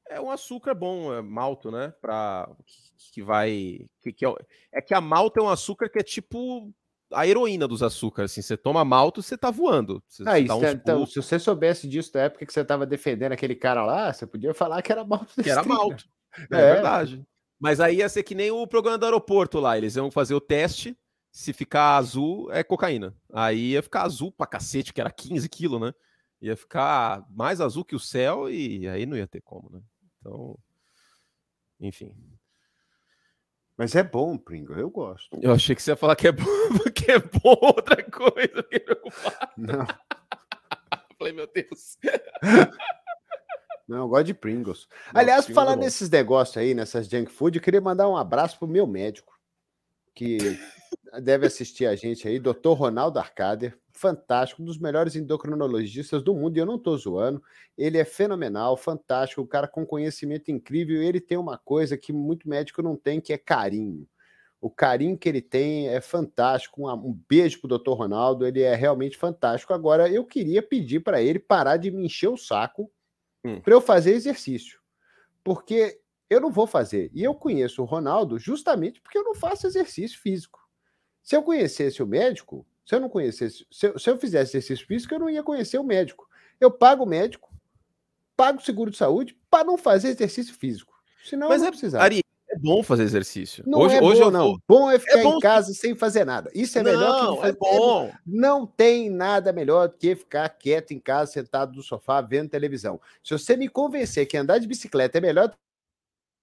É um açúcar bom, é malto, né? Pra, que, que vai. Que, que é, é que a malta é um açúcar que é tipo a heroína dos açúcares. Assim, você toma malto, você tá voando. Você, Ah, você é- então, se você soubesse disso da época que você tava defendendo aquele cara lá, você podia falar que era maltodestrina. que era malto. É, É. verdade. Mas aí ia ser que nem o programa do aeroporto lá. Eles iam fazer o teste. Se ficar azul, é cocaína. Aí ia ficar azul pra cacete, que era 15 quilos, né? Ia ficar mais azul que o céu e aí não ia ter como, né? Então, enfim. Mas é bom, Pringle, eu gosto. Eu achei que você ia falar que é bom, que é bom outra coisa. Fiquei preocupado. Não. Falei, meu Deus. Não, eu gosto de Pringles. Não, Aliás, Pringles falar é nesses negócios aí, nessas junk food, eu queria mandar um abraço pro meu médico, que deve assistir a gente aí, Dr. Ronaldo Arcader, fantástico, um dos melhores endocrinologistas do mundo, e eu não estou zoando. Ele é fenomenal, fantástico, um cara com conhecimento incrível. Ele tem uma coisa que muito médico não tem, que é carinho. O carinho que ele tem é fantástico. Um, um beijo pro Dr. Ronaldo, ele é realmente fantástico. Agora, eu queria pedir para ele parar de me encher o saco hum. para eu fazer exercício. Porque eu não vou fazer. E eu conheço o Ronaldo justamente porque eu não faço exercício físico. Se eu conhecesse o médico, se eu não conhecesse, se eu, se eu fizesse exercício físico, eu não ia conhecer o médico. Eu pago o médico, pago o seguro de saúde para não fazer exercício físico. Senão Mas eu não é, precisar. Ari, é bom fazer exercício. Não hoje, é hoje bom, não. Vou... Bom é ficar é bom... em casa sem fazer nada. Isso é não, melhor que fazer... é bom. Não tem nada melhor do que ficar quieto em casa, sentado no sofá, vendo televisão. Se você me convencer que andar de bicicleta é melhor do que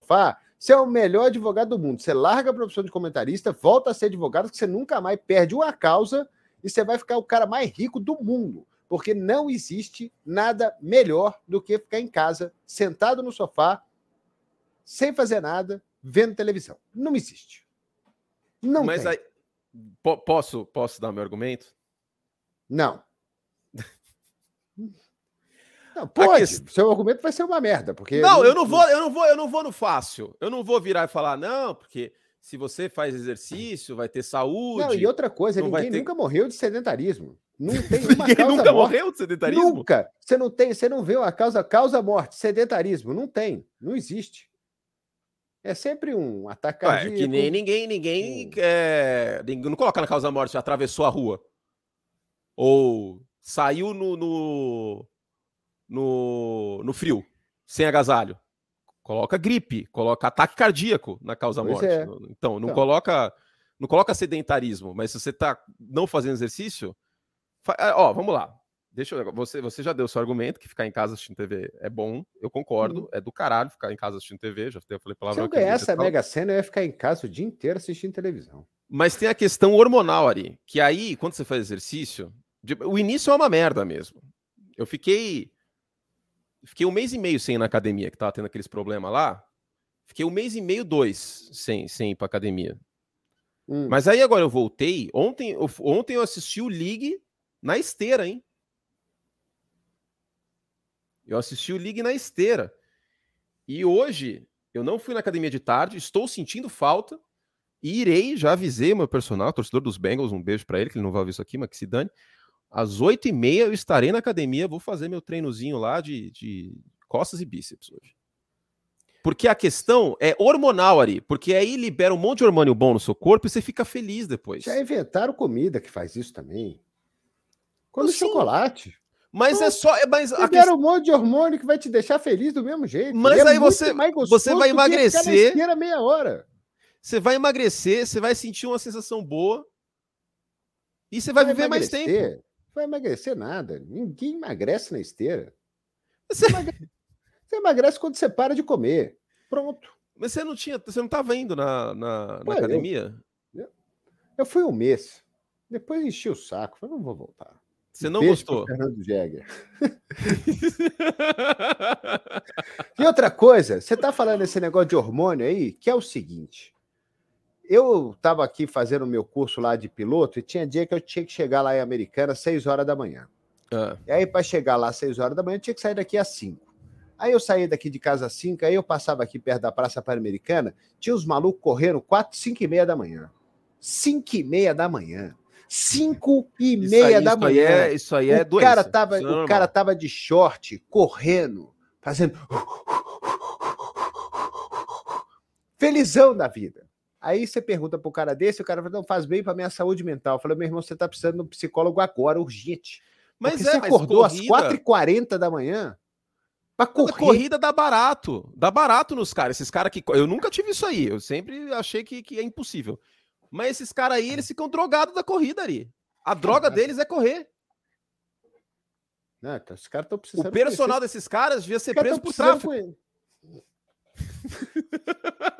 sofá, você é o melhor advogado do mundo. Você larga a profissão de comentarista, volta a ser advogado, que você nunca mais perde uma causa e você vai ficar o cara mais rico do mundo. Porque não existe nada melhor do que ficar em casa, sentado no sofá, sem fazer nada, vendo televisão. Não existe. Não Mas tem. aí. Posso, posso dar meu argumento? Não. Não, pode. Questão... Seu argumento vai ser uma merda, porque Não, eu não vou, eu não vou, eu não vou no fácil. Eu não vou virar e falar não, porque se você faz exercício, vai ter saúde. Não, e outra coisa, ninguém ter... nunca morreu de sedentarismo. Não tem uma ninguém nunca morte. morreu de sedentarismo? Nunca. Você não tem, você não vê uma causa causa morte, sedentarismo, não tem, não existe. É sempre um ataque cardíaco. É, que nem ninguém, ninguém, é, ninguém não coloca na causa morte, atravessou a rua. Ou saiu no, no no, no frio, sem agasalho. Coloca gripe, coloca ataque cardíaco na causa pois morte. É. Então, não então. coloca não coloca sedentarismo, mas se você está não fazendo exercício, fa... Ah, ó, vamos lá. Deixa eu... você, você já deu seu argumento que ficar em casa assistindo TV é bom, eu concordo, hum. é do caralho ficar em casa assistindo TV, já falei palavra. Se eu ganhasse a Mega Sena, eu ia ficar em casa o dia inteiro assistindo televisão. Mas tem a questão hormonal, Ari, que aí, quando você faz exercício, o início é uma merda mesmo. Eu fiquei Fiquei um mês e meio sem ir na academia, que tava tendo aqueles problemas lá. Fiquei um mês e meio, dois, sem, sem ir pra academia. Hum. Mas aí agora eu voltei. Ontem eu, ontem eu assisti o League na esteira, hein? Eu assisti o League na esteira. E hoje eu não fui na academia de tarde, estou sentindo falta. E irei, já avisei meu personal, torcedor dos Bengals, um beijo para ele, que ele não vai ouvir isso aqui, mas que se dane. Às oito e meia eu estarei na academia, vou fazer meu treinozinho lá de, de costas e bíceps hoje. Porque a questão é hormonal, Ari. Porque aí libera um monte de hormônio bom no seu corpo e você fica feliz depois. Já inventaram comida que faz isso também. Quando Sim. chocolate. Mas é só. É, mas libera questão... um monte de hormônio que vai te deixar feliz do mesmo jeito. Mas é aí você, você vai emagrecer. meia hora. Você vai emagrecer, você vai sentir uma sensação boa. E você vai, vai viver emagrecer. mais tempo vai emagrecer nada. Ninguém emagrece na esteira. Você emagrece, você emagrece quando você para de comer. Pronto. Mas você não tinha, você não estava indo na, na, na academia? Eu, eu, fui um mês. Depois enchi o saco. Falei, não vou voltar. Você não gostou? Fernando Jäger. e outra coisa, você está falando esse negócio de hormônio aí, que é o seguinte eu estava aqui fazendo o meu curso lá de piloto e tinha dia que eu tinha que chegar lá em Americana às 6 horas da manhã. Ah. E aí, para chegar lá às 6 horas da manhã, eu tinha que sair daqui às 5. Aí eu saí daqui de casa às 5, aí eu passava aqui perto da Praça Pan-Americana, tinha os malucos correndo 4, 5 e meia da manhã. 5 e meia da manhã. 5 e meia aí, da isso manhã. Aí é, isso aí é o Cara tava, é o cara tava de short, correndo, fazendo. Felizão da vida. Aí você pergunta pro cara desse, o cara fala, não, faz bem pra minha saúde mental. Falei, meu irmão, você tá precisando de um psicólogo agora, urgente. Mas Porque é, você acordou corrida... às 4h40 da manhã pra correr. A corrida dá barato. Dá barato nos caras. Esses caras que. Eu nunca tive isso aí. Eu sempre achei que, que é impossível. Mas esses caras aí, eles ficam drogados da corrida ali. A droga deles é correr. Não, então, os caras estão precisando. O personal conhecer. desses caras devia ser preso por tráfico.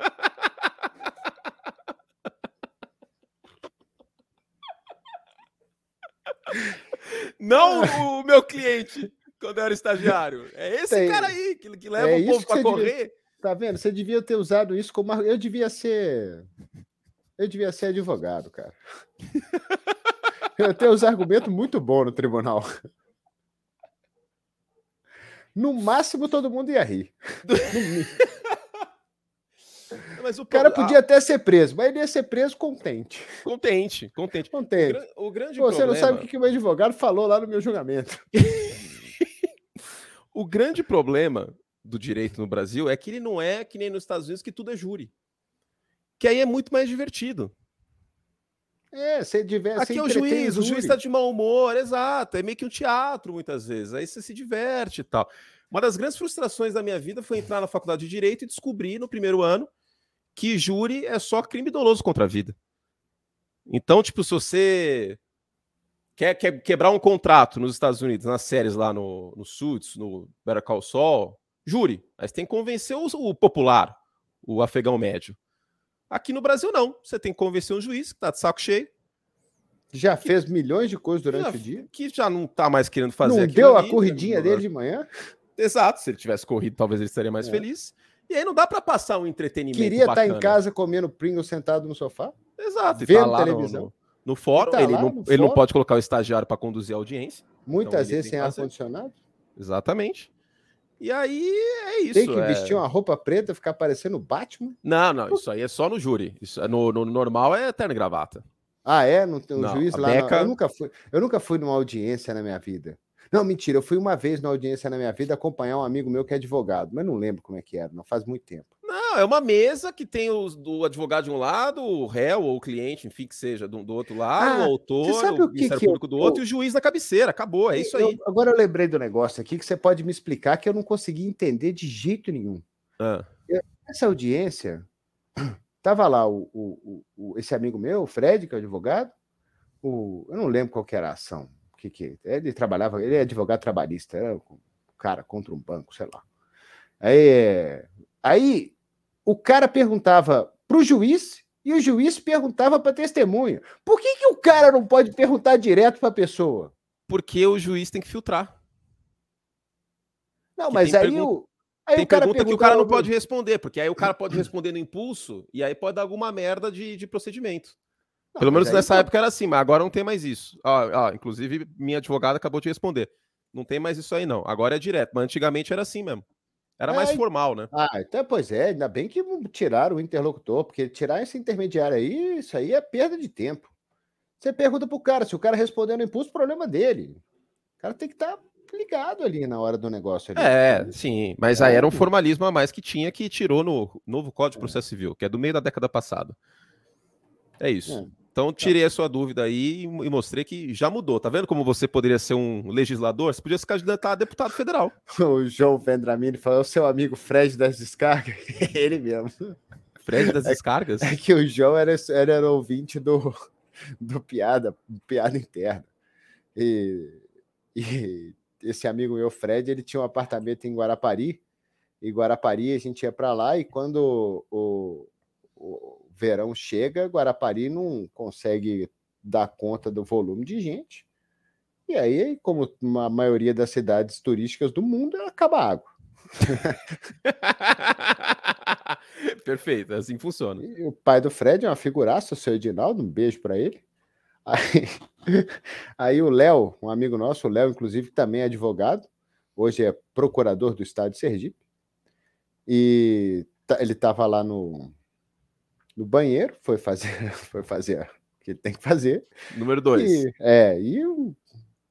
Não o meu cliente. quando eu era estagiário. É esse Tem. cara aí que, que leva é o povo para correr. Devia, tá vendo? Você devia ter usado isso como. Eu devia ser. Eu devia ser advogado, cara. eu tenho os argumentos muito bons no tribunal. No máximo, todo mundo ia rir. Mas o cara podia até ser preso, mas ele ia ser preso contente. Contente, contente. Contente. O, o grande Pô, Você problema... não sabe o que o meu advogado falou lá no meu julgamento. o grande problema do direito no Brasil é que ele não é que nem nos Estados Unidos, que tudo é júri. Que aí é muito mais divertido. É, você diverte. Aqui é o juiz, o juiz está de mau humor, exato. É meio que um teatro, muitas vezes. Aí você se diverte e tal. Uma das grandes frustrações da minha vida foi entrar na faculdade de Direito e descobrir no primeiro ano que júri é só crime doloso contra a vida. Então, tipo, se você quer, quer quebrar um contrato nos Estados Unidos, nas séries lá no, no Suits, no Better Call Saul, júri. Mas tem que convencer o, o, popular, o afegão médio. Aqui no Brasil, não. Você tem que convencer um juiz que tá de saco cheio. Já que, fez milhões de coisas durante já, o dia. Que já não tá mais querendo fazer Não deu ali, a corridinha né? dele de manhã? Exato. Se ele tivesse corrido, talvez ele estaria mais é. feliz. E aí não dá para passar um entretenimento. Queria estar tá em casa comendo Pringles sentado no sofá? Exato. Vendo tá televisão. No, no fórum, tá ele, não, no ele fórum. não pode colocar o estagiário para conduzir a audiência. Muitas então vezes sem ar-condicionado. Exatamente. E aí é isso. Tem que é... vestir uma roupa preta, ficar parecendo Batman? Não, não, isso aí é só no júri. Isso, é no, no normal é terno e gravata. Ah, é? Não tem um não, juiz lá? Beca... Eu, nunca fui, eu nunca fui numa audiência na minha vida. Não, mentira, eu fui uma vez na audiência na minha vida acompanhar um amigo meu que é advogado, mas não lembro como é que era, não faz muito tempo. Não, é uma mesa que tem os, do advogado de um lado, o réu ou o cliente, enfim, que seja, do, do outro lado, ah, o autor, o, o Ministério Público eu, do outro eu, e o juiz na cabeceira. Acabou, é isso aí. Eu, agora eu lembrei do negócio aqui que você pode me explicar que eu não consegui entender de jeito nenhum. Ah. essa audiência, tava lá o, o, o, esse amigo meu, o Fred, que é o advogado, o, eu não lembro qual que era a ação que que ele trabalhava, ele é advogado trabalhista, era um cara contra um banco, sei lá. Aí, aí o cara perguntava para o juiz e o juiz perguntava para testemunha. Por que, que o cara não pode perguntar direto para a pessoa? Porque o juiz tem que filtrar. Não, que mas aí pergunta, o. Aí tem o cara pergunta que o cara não pode responder, porque aí o cara pode responder no impulso e aí pode dar alguma merda de, de procedimento. Não, Pelo menos nessa época era assim, mas agora não tem mais isso. Ó, inclusive, minha advogada acabou de responder. Não tem mais isso aí, não. Agora é direto, mas antigamente era assim mesmo. Era é, mais formal, né? Ah, então, pois é, ainda bem que tiraram o interlocutor, porque tirar esse intermediário aí, isso aí é perda de tempo. Você pergunta pro cara, se o cara responder no impulso, problema dele. O cara tem que estar tá ligado ali na hora do negócio. Ali. É, sim, mas aí era um formalismo a mais que tinha que tirou no novo Código de é. Processo Civil, que é do meio da década passada. É isso. É. Então, tá. tirei a sua dúvida aí e mostrei que já mudou. Tá vendo como você poderia ser um legislador? Você podia se candidatar a deputado federal. O João Vendramini falou: o seu amigo Fred das descargas. Ele mesmo. Fred das é descargas? É, é que o João era, era ouvinte do, do Piada, Piada Interna. E, e esse amigo meu, Fred, ele tinha um apartamento em Guarapari. E Guarapari a gente ia para lá e quando o, o verão chega, Guarapari não consegue dar conta do volume de gente. E aí, como a maioria das cidades turísticas do mundo, acaba a água. Perfeito, assim funciona. E o pai do Fred é uma figuraça, o seu Edinaldo, um beijo para ele. Aí, aí o Léo, um amigo nosso, o Léo, inclusive, também é advogado, hoje é procurador do estado de Sergipe, e ele estava lá no, no banheiro, foi fazer, foi fazer o que ele tem que fazer. Número dois. E, é, e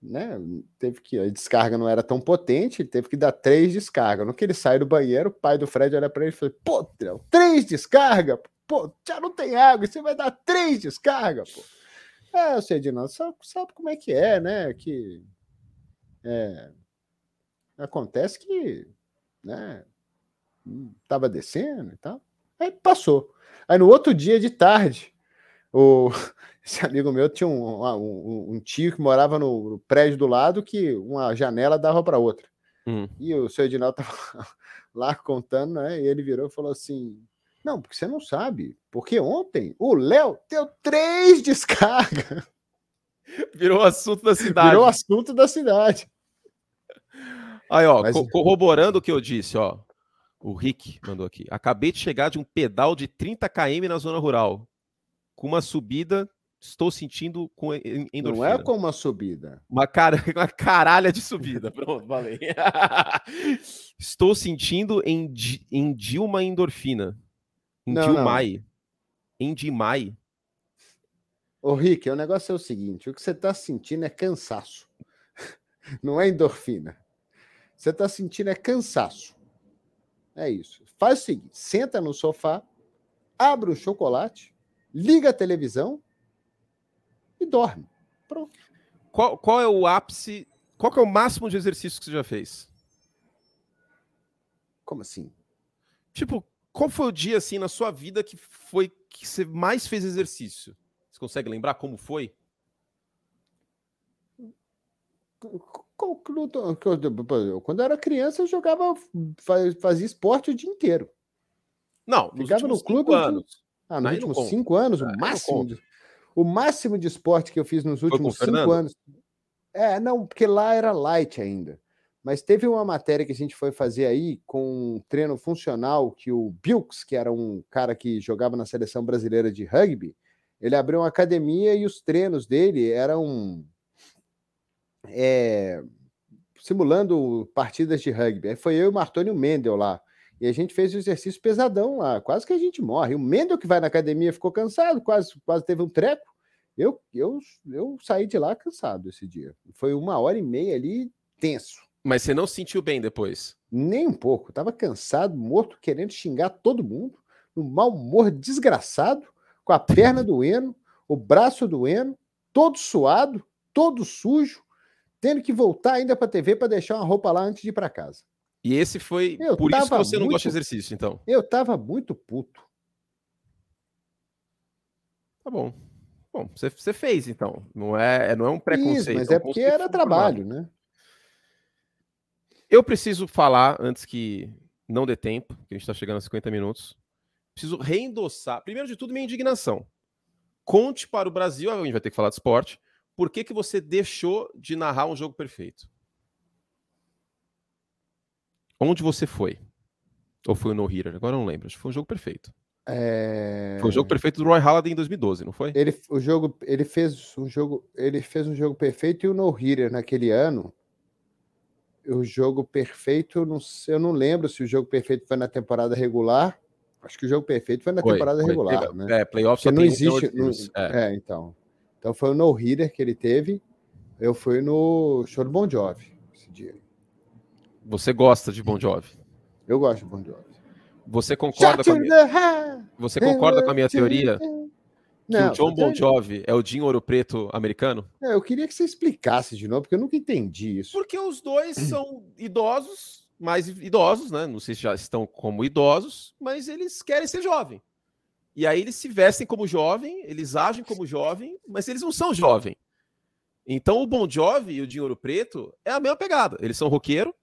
né, teve que a descarga não era tão potente, ele teve que dar três descargas. No que ele sai do banheiro, o pai do Fred olha para ele e fala: "Pô, três descargas? Pô, já não tem água, você vai dar três descargas, pô". É, eu sei, Dinaldo, sabe, sabe como é que é, né? Que é, acontece que, né, tava descendo e tal. Aí passou. Aí no outro dia de tarde, o, esse amigo meu tinha um, um, um tio que morava no, no, prédio do lado que uma janela dava para outra. Hum. E o seu Edinaldo estava lá contando, né? E ele virou e falou assim: Não, porque você não sabe. Porque ontem o Léo deu três descargas. Virou assunto da cidade. Virou assunto da cidade. Aí, ó, Mas... corroborando o que eu disse, ó. O Rick mandou aqui. Acabei de chegar de um pedal de 30 km na zona rural. Com uma subida, estou sentindo com endorfina. Não é com uma subida. Uma, cara, uma caralha de subida. Pronto, falei. estou sentindo em, em Dilma endorfina. Em não, Dilmai. Não. Em Dilmai. Ô, Rick, o negócio é o seguinte: o que você está sentindo é cansaço. Não é endorfina. Você está sentindo é cansaço. É isso. Faz o seguinte: senta no sofá, abre o chocolate, liga a televisão e dorme. Pronto. Qual, qual é o ápice? Qual é o máximo de exercício que você já fez? Como assim? Tipo, qual foi o dia assim na sua vida que foi que você mais fez exercício? Você consegue lembrar como foi? Quando eu era criança, eu jogava, fazia esporte o dia inteiro. Não, Ficava no clube. Anos. Ah, nos últimos cinco anos, o máximo, de, o máximo de esporte que eu fiz nos últimos cinco anos. É, não, porque lá era light ainda. Mas teve uma matéria que a gente foi fazer aí com um treino funcional que o Bilks, que era um cara que jogava na seleção brasileira de rugby, ele abriu uma academia e os treinos dele eram é, simulando partidas de rugby. Aí foi eu e o Martônio Mendel lá. E a gente fez o exercício pesadão lá, quase que a gente morre. O Mendel que vai na academia ficou cansado, quase, quase teve um treco. Eu, eu, eu saí de lá cansado esse dia. Foi uma hora e meia ali tenso. Mas você não sentiu bem depois? Nem um pouco. Tava cansado, morto, querendo xingar todo mundo, no mau humor desgraçado, com a perna doendo, o braço doendo, todo suado, todo sujo, tendo que voltar ainda para a TV para deixar uma roupa lá antes de ir para casa. E esse foi eu por isso que você muito, não gosta de exercício, então? Eu tava muito puto. Tá bom. Bom, você, você fez, então. Não é, não é um preconceito. mas é, é porque era trabalho, né? Eu preciso falar, antes que não dê tempo, que a gente está chegando a 50 minutos, preciso reendossar, primeiro de tudo, minha indignação. Conte para o Brasil, a gente vai ter que falar de esporte, por que, que você deixou de narrar um jogo perfeito? Onde você foi? Ou foi o No Hitter? Agora eu não lembro. Acho que foi um jogo perfeito. É... Foi o jogo perfeito do Roy Halladay em 2012, não foi? Ele, o jogo, ele fez um jogo, ele fez um jogo perfeito e o No Hitter naquele ano. O jogo perfeito, não, eu não lembro se o jogo perfeito foi na temporada regular. Acho que o jogo perfeito foi na foi, temporada foi, regular, né? É, playoffs não existe. Não, é. é, então. Então foi o no-hitter que ele teve. Eu fui no show do Bon Jovi esse dia. Você gosta de Bon Jovi? Eu gosto de Bon Jovi. Você concorda com a minha... Você concorda com a minha teoria? Não, que o John Bon Jovi é o Jim Ouro Preto americano? É, eu queria que você explicasse de novo, porque eu nunca entendi isso. Porque os dois são idosos, mais idosos, né? Não sei se já estão como idosos, mas eles querem ser jovem. E aí eles se vestem como jovem, eles agem como jovem, mas eles não são jovem. Então o Bon Jovi e o Dinheiro Preto é a mesma pegada. Eles são roqueiro,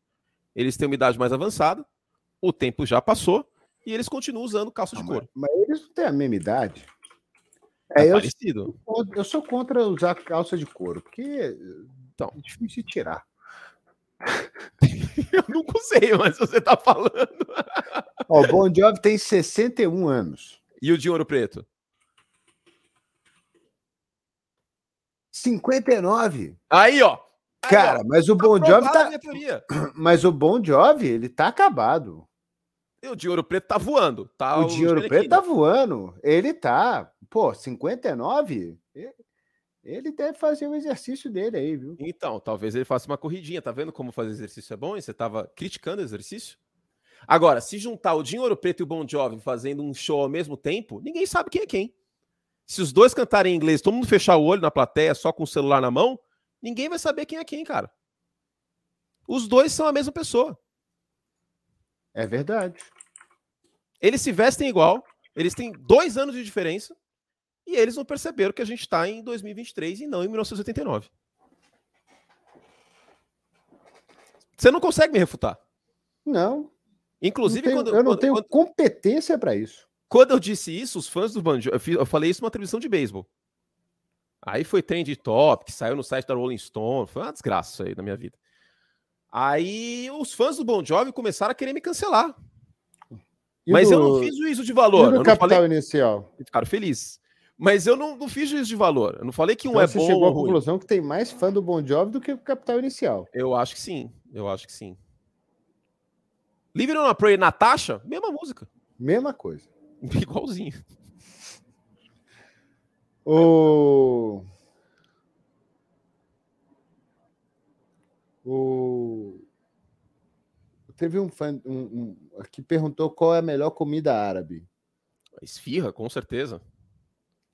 eles têm uma idade mais avançada, o tempo já passou e eles continuam usando calça de couro. Mas, mas, eles não têm a mesma idade. É, é eu, parecido. Eu sou contra usar calça de couro, porque então. é difícil tirar. eu não sei, mas você tá falando. Ó, o Bon Jovi tem 61 anos. E o de ouro preto? 59. Aí, ó. Aí, Cara, ó. mas o Bon Jovi tá. Mas o Bon Jovi, ele tá acabado. E o de ouro preto tá voando. Tá o de ouro preto tá voando. Ele tá. Pô, 59? Ele deve fazer o exercício dele aí, viu? Então, talvez ele faça uma corridinha. Tá vendo como fazer exercício é bom? E você tava criticando o exercício? Agora, se juntar o Dinho Ouro Preto e o Bon Jovi fazendo um show ao mesmo tempo, ninguém sabe quem é quem. Se os dois cantarem em inglês, todo mundo fechar o olho na plateia só com o celular na mão, ninguém vai saber quem é quem, cara. Os dois são a mesma pessoa. É verdade. Eles se vestem igual, eles têm dois anos de diferença e eles não perceberam que a gente está em 2023 e não em 1989. Você não consegue me refutar. Não. Inclusive, tenho, quando eu não quando, tenho quando, competência para isso. Quando eu disse isso, os fãs do Banjo, eu, eu falei isso numa transmissão de beisebol. Aí foi trend top, que saiu no site da Rolling Stone, foi uma desgraça isso aí na minha vida. Aí os fãs do Bon Jovi começaram a querer me cancelar. E Mas do... eu não fiz juízo de valor. E no capital falei... inicial? Ficaram felizes. Mas eu não, não fiz juízo de valor. Eu não falei que um então é você bom. Você chegou à conclusão que tem mais fã do Bon Jovi do que o Capital Inicial. Eu acho que sim. Eu acho que sim. Livre on a Pray, Natasha, mesma música. Mesma coisa. Igualzinho. O. O. Teve um fã um, um, que perguntou qual é a melhor comida árabe. Esfirra, com certeza.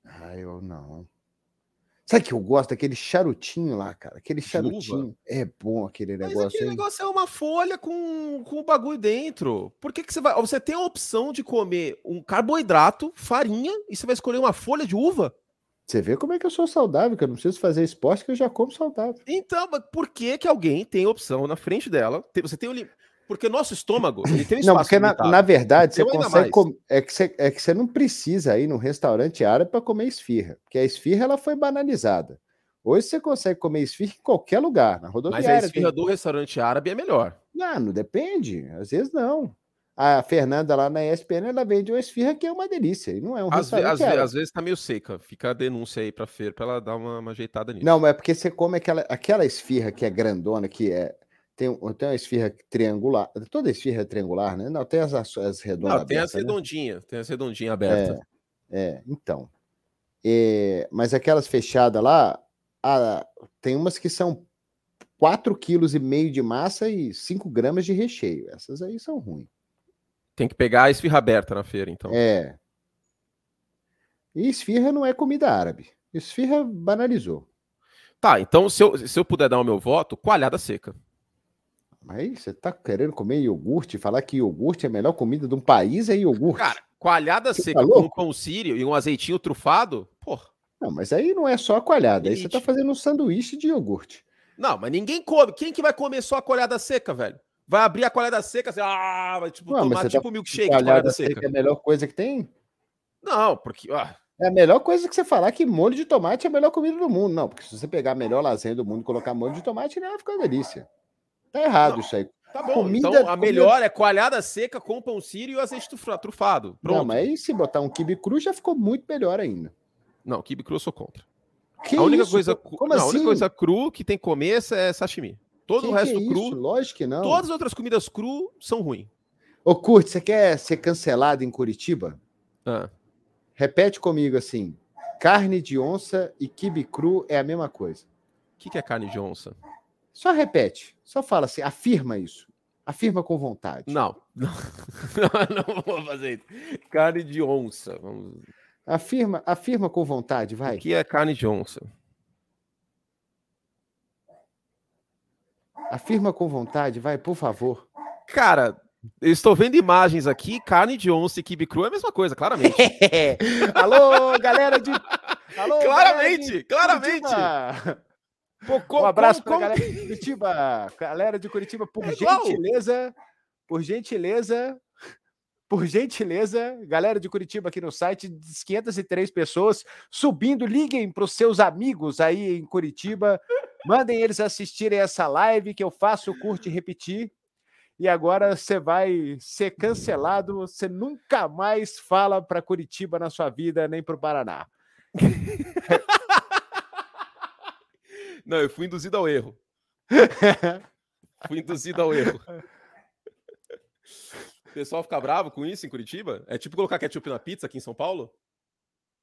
Ah, eu não. Sabe que eu gosto daquele charutinho lá, cara? Aquele charutinho. É bom aquele negócio. Mas aquele negócio é uma folha com, com o bagulho dentro. Por que, que você vai. Você tem a opção de comer um carboidrato, farinha, e você vai escolher uma folha de uva? Você vê como é que eu sou saudável, que eu não preciso fazer esporte, que eu já como saudável. Então, por que, que alguém tem opção na frente dela? Você tem o. Porque o nosso estômago, ele tem um Não, porque na, na, verdade você consegue com... é, que você, é que você não precisa ir num restaurante árabe para comer esfirra, porque a esfirra ela foi banalizada. Hoje você consegue comer esfirra em qualquer lugar, na rodoviária. Mas a esfirra tem... do restaurante árabe é melhor. Não, não depende, às vezes não. A Fernanda lá na ESPN, ela vende uma esfirra que é uma delícia, e não é um às restaurante ve, às, vezes tá meio seca, fica a denúncia aí pra feira, pra ela dar uma, uma ajeitada nisso. Não, mas é porque você come aquela, aquela esfirra que é grandona, que é tem, tem uma esfirra triangular. Toda esfirra é triangular, né? Não, tem as, as redondas. Não, tem as redondinhas, né? tem as redondinhas abertas. É, é então. É, mas aquelas fechadas lá, a, tem umas que são 4,5 kg de massa e 5 gramas de recheio. Essas aí são ruins. Tem que pegar a esfirra aberta na feira, então. É. E esfirra não é comida árabe. Esfirra banalizou. Tá, então se eu, se eu puder dar o meu voto, coalhada seca. Mas você tá querendo comer iogurte? Falar que iogurte é a melhor comida de um país é iogurte? Cara, coalhada você seca tá com pão sírio e um azeitinho trufado? Porra. Não, mas aí não é só a coalhada. Aí você tá fazendo um sanduíche de iogurte. Não, mas ninguém come. Quem que vai comer só a coalhada seca, velho? Vai abrir a coalhada seca, assim, ah, vai tipo, não, tomar tipo tá... milkshake de coalhada seca. seca. É a melhor coisa que tem? Não, porque... Ah. É a melhor coisa que você falar que molho de tomate é a melhor comida do mundo. Não, porque se você pegar a melhor lasanha do mundo e colocar molho de tomate, não vai ficar uma delícia. Tá errado não, isso aí. Tá bom, comida, então a comida... melhor é coalhada seca com pão sírio e azeite trufado. Pronto. Não, mas aí se botar um kibe cru já ficou muito melhor ainda. Não, kibe cru eu sou contra. Que a única isso? coisa, Como não, assim? a única assim? coisa cru que tem que comer é sashimi. Todo que o resto que é cru. Isso? Lógico que não. Todas as outras comidas cru são ruins. Ô, Kurt, você quer ser cancelado em Curitiba? Ah. Repete comigo assim: carne de onça e kibe cru é a mesma coisa. O que, que é carne de onça? Só repete, só fala assim, afirma isso. Afirma com vontade. Não, não, não vou fazer isso. Carne de onça. Vamos... Afirma, afirma com vontade, vai. O que é carne de onça? Afirma com vontade, vai, por favor. Cara, eu estou vendo imagens aqui, carne de onça e kibe cru é a mesma coisa, claramente. Alô, galera de. Alô, claramente, galera de... claramente. Pô, um abraço para a galera de Curitiba. Galera de Curitiba, por é gentileza, por gentileza, por gentileza, galera de Curitiba aqui no site, 503 pessoas subindo, liguem para os seus amigos aí em Curitiba, mandem eles assistirem essa live que eu faço, curte repetir. E agora você vai ser cancelado, você nunca mais fala para Curitiba na sua vida, nem para o Paraná. Não, eu fui induzido ao erro. fui induzido ao erro. O pessoal fica bravo com isso em Curitiba? É tipo colocar ketchup na pizza aqui em São Paulo?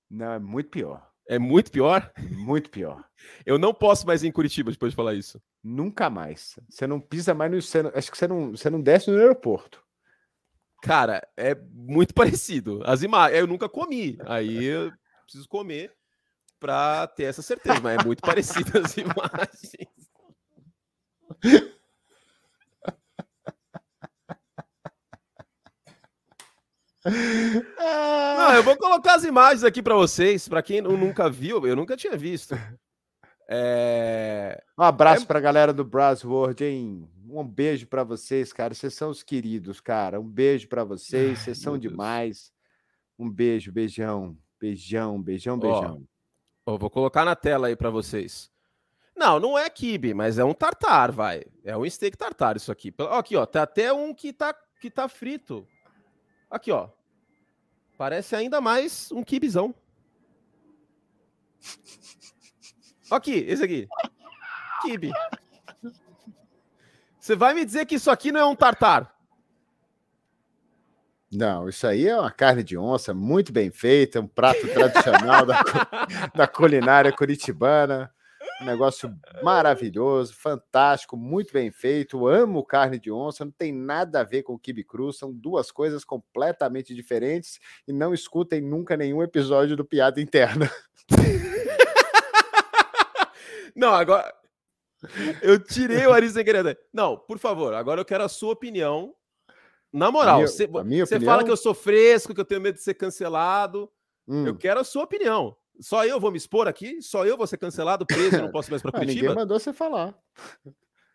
Não, é muito pior. É muito pior? Muito pior. Eu não posso mais ir em Curitiba depois de falar isso. Nunca mais. Você não pisa mais no. Você acho que você não, você não desce no aeroporto. Cara, é muito parecido. As imagens. Eu nunca comi. Aí eu preciso comer para ter essa certeza, mas é muito parecido as imagens. Não, eu vou colocar as imagens aqui para vocês, para quem nunca viu, eu nunca tinha visto. É... Um abraço é... para a galera do Brasworld, hein? Um beijo para vocês, cara. Vocês são os queridos, cara. Um beijo para vocês, vocês são demais. Um beijo, beijão, beijão, beijão, beijão. Ó, vou colocar na tela aí para vocês. Não, não é kibe, mas é um tartar, vai. É um steak tartar isso aqui. Aqui, ó, tá até um que tá, que tá frito. Aqui, ó. Parece ainda mais um kibezão. Aqui, esse aqui. Kibe. Você vai me dizer que isso aqui não é um tartar? Não, isso aí é uma carne de onça muito bem feita, um prato tradicional da, da culinária curitibana. Um negócio maravilhoso, fantástico, muito bem feito. amo carne de onça, não tem nada a ver com o kibe cru, são duas coisas completamente diferentes e não escutem nunca nenhum episódio do Piada Interna. Não, agora eu tirei o Ari sem querer. Não, por favor, agora eu quero a sua opinião. Na moral, minha, você, você fala que eu sou fresco, que eu tenho medo de ser cancelado. Hum. Eu quero a sua opinião. Só eu vou me expor aqui? Só eu vou ser cancelado, preso, não posso mais para Curitiba? ninguém mandou você falar.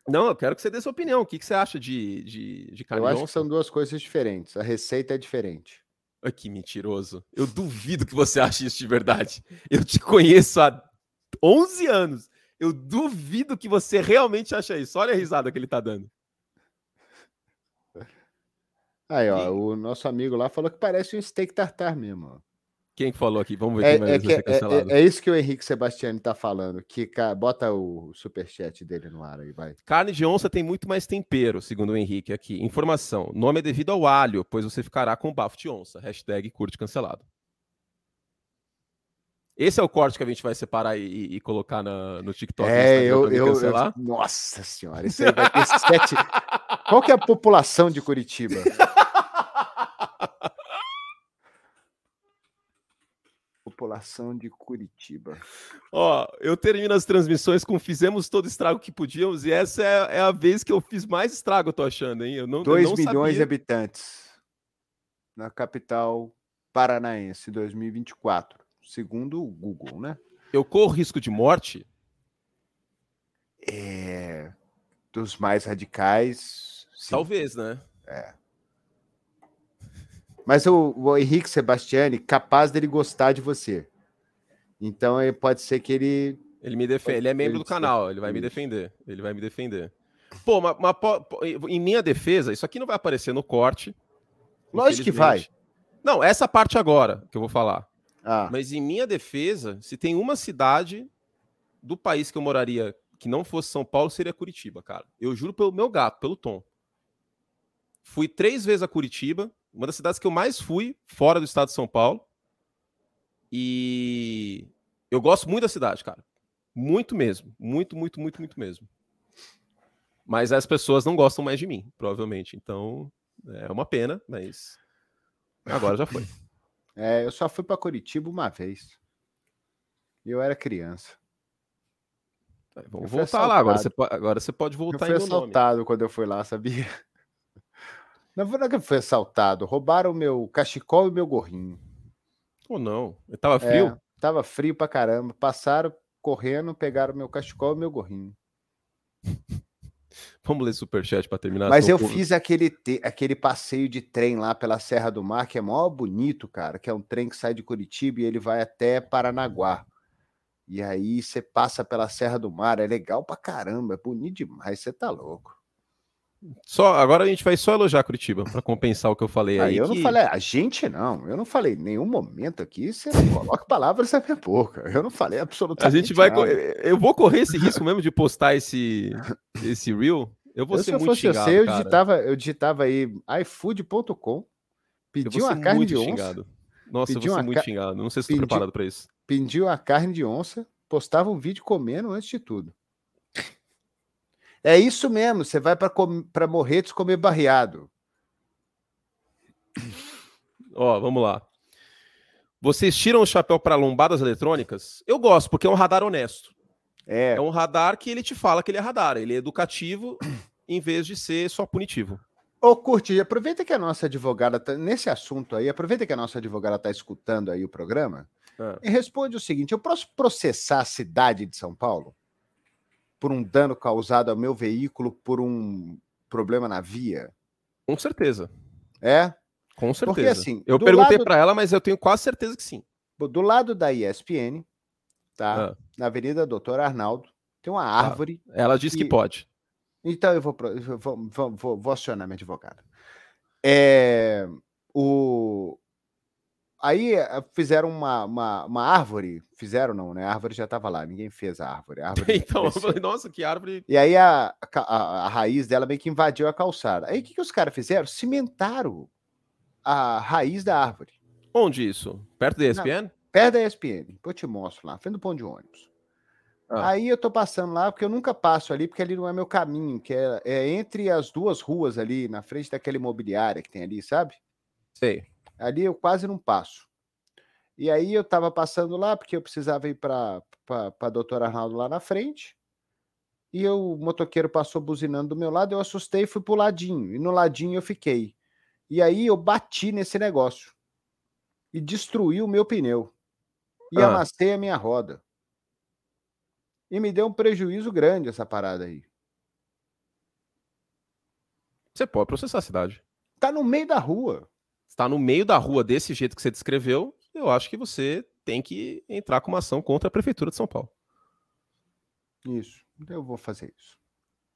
Não, eu quero que você dê sua opinião. O que, que você acha de, de, de Eu acho que são duas coisas diferentes. A receita é diferente. Ai, que mentiroso. Eu duvido que você ache isso de verdade. Eu te conheço há 11 anos. Eu duvido que você realmente ache isso. Olha a risada que ele tá dando. Aí, ó, o nosso amigo lá falou que parece um steak tartar mesmo, ó. Quem falou aqui? Vamos ver é, quem vai, é, que, é, é, isso que o Henrique Sebastiani tá falando. Que bota o superchat dele no ar aí, vai. Carne de onça tem muito mais tempero, segundo o Henrique aqui. Informação: nome é devido ao alho, pois você ficará com bafo de onça. Hashtag curte cancelado. Esse é o corte que a gente vai separar e, e colocar na, no TikTok. É, eu, eu, eu, Nossa senhora, isso aí vai ter sete. Qual que é a população de Curitiba? população de Curitiba. Ó, eu termino as transmissões com fizemos todo estrago que podíamos e essa é, é a vez que eu fiz mais estrago, eu tô achando, hein? Eu não, 2 não milhões sabia. de habitantes na capital paranaense 2024, segundo o Google, né? Eu corro risco de morte? É, dos mais radicais. Sim. Talvez, né? É. Mas o, o Henrique Sebastiani, capaz dele gostar de você. Então pode ser que ele. Ele me defende. Ele é membro do canal, ele vai me defender. Ele vai me defender. Pô, mas, mas em minha defesa, isso aqui não vai aparecer no corte. Lógico que vai. Não, essa parte agora que eu vou falar. Ah. Mas em minha defesa, se tem uma cidade do país que eu moraria que não fosse São Paulo, seria Curitiba, cara. Eu juro pelo meu gato, pelo Tom. Fui três vezes a Curitiba, uma das cidades que eu mais fui fora do estado de São Paulo. E eu gosto muito da cidade, cara. Muito mesmo. Muito, muito, muito, muito mesmo. Mas as pessoas não gostam mais de mim, provavelmente. Então, é uma pena, mas agora já foi. É, eu só fui para Curitiba uma vez. Eu era criança. É, vamos voltar lá. Agora você, pode, agora você pode voltar eu fui assaltado quando eu fui lá, sabia? Na verdade, foi assaltado. Roubaram meu cachecol e meu gorrinho. Ou não? Tava frio? É, tava frio pra caramba. Passaram correndo, pegaram meu cachecol e meu gorrinho. Vamos ler superchat para terminar. Mas eu fiz aquele, te... aquele passeio de trem lá pela Serra do Mar, que é mó bonito, cara. Que é um trem que sai de Curitiba e ele vai até Paranaguá. E aí você passa pela Serra do Mar, é legal pra caramba, é bonito demais, você tá louco. Só, agora a gente vai só elogiar Curitiba para compensar o que eu falei aí. aí eu que... não falei, a gente não, eu não falei em nenhum momento aqui, você coloca palavras na minha boca. Eu não falei absolutamente A gente vai nada. eu vou correr esse risco mesmo de postar esse esse reel. Eu vou eu, ser se muito xingado, você, eu digitava, eu digitava aí ifood.com, pediu uma carne de xingado. onça. Nossa, eu vou ser muito ca... xingado. Não sei se estou preparado para isso. Pediu a carne de onça, postava um vídeo comendo antes de tudo. É isso mesmo, você vai para Morretes comer barreado. Ó, vamos lá. Vocês tiram o chapéu para lombadas eletrônicas? Eu gosto, porque é um radar honesto. É. é um radar que ele te fala que ele é radar, ele é educativo em vez de ser só punitivo. Ô, Curti, aproveita que a nossa advogada tá nesse assunto aí, aproveita que a nossa advogada está escutando aí o programa é. e responde o seguinte: eu posso processar a cidade de São Paulo? Por um dano causado ao meu veículo por um problema na via? Com certeza. É? Com certeza. Porque assim, eu perguntei lado... para ela, mas eu tenho quase certeza que sim. Do lado da ESPN, tá? Ah. Na Avenida Doutor Arnaldo, Tem uma tá. árvore. Ela disse que... que pode. Então eu vou, eu vou, vou, vou, vou acionar minha advogada. É, o, Aí eh, fizeram uma, uma, uma, árvore, fizeram não, né? A árvore já estava lá, ninguém fez a árvore. A árvore então, eu falei, nossa, que árvore. E aí a, a, a, raiz dela meio que invadiu a calçada. Aí o que, que os caras fizeram? Cimentaram a raiz da árvore. Onde isso? Perto da ESPN? Não, perto da ESPN. Eu te mostro lá, frente do ponto de ônibus. Ah. Aí eu tô passando lá, porque eu nunca passo ali, porque ali não é meu caminho, que é, é entre as duas ruas ali, na frente daquela imobiliária que tem ali, sabe? Sei. Ali eu quase não passo. E aí eu estava passando lá, porque eu precisava ir para a doutora Arnaldo lá na frente. E eu, o motoqueiro passou buzinando do meu lado, eu assustei e fui pro ladinho. E no ladinho eu fiquei. E aí eu bati nesse negócio. E destruí o meu pneu. E ah. amassei a minha roda. E me deu um prejuízo grande essa parada aí. Você pode processar a cidade. Tá no meio da rua está no meio da rua desse jeito que você descreveu, eu acho que você tem que entrar com uma ação contra a Prefeitura de São Paulo. Isso, eu vou fazer isso.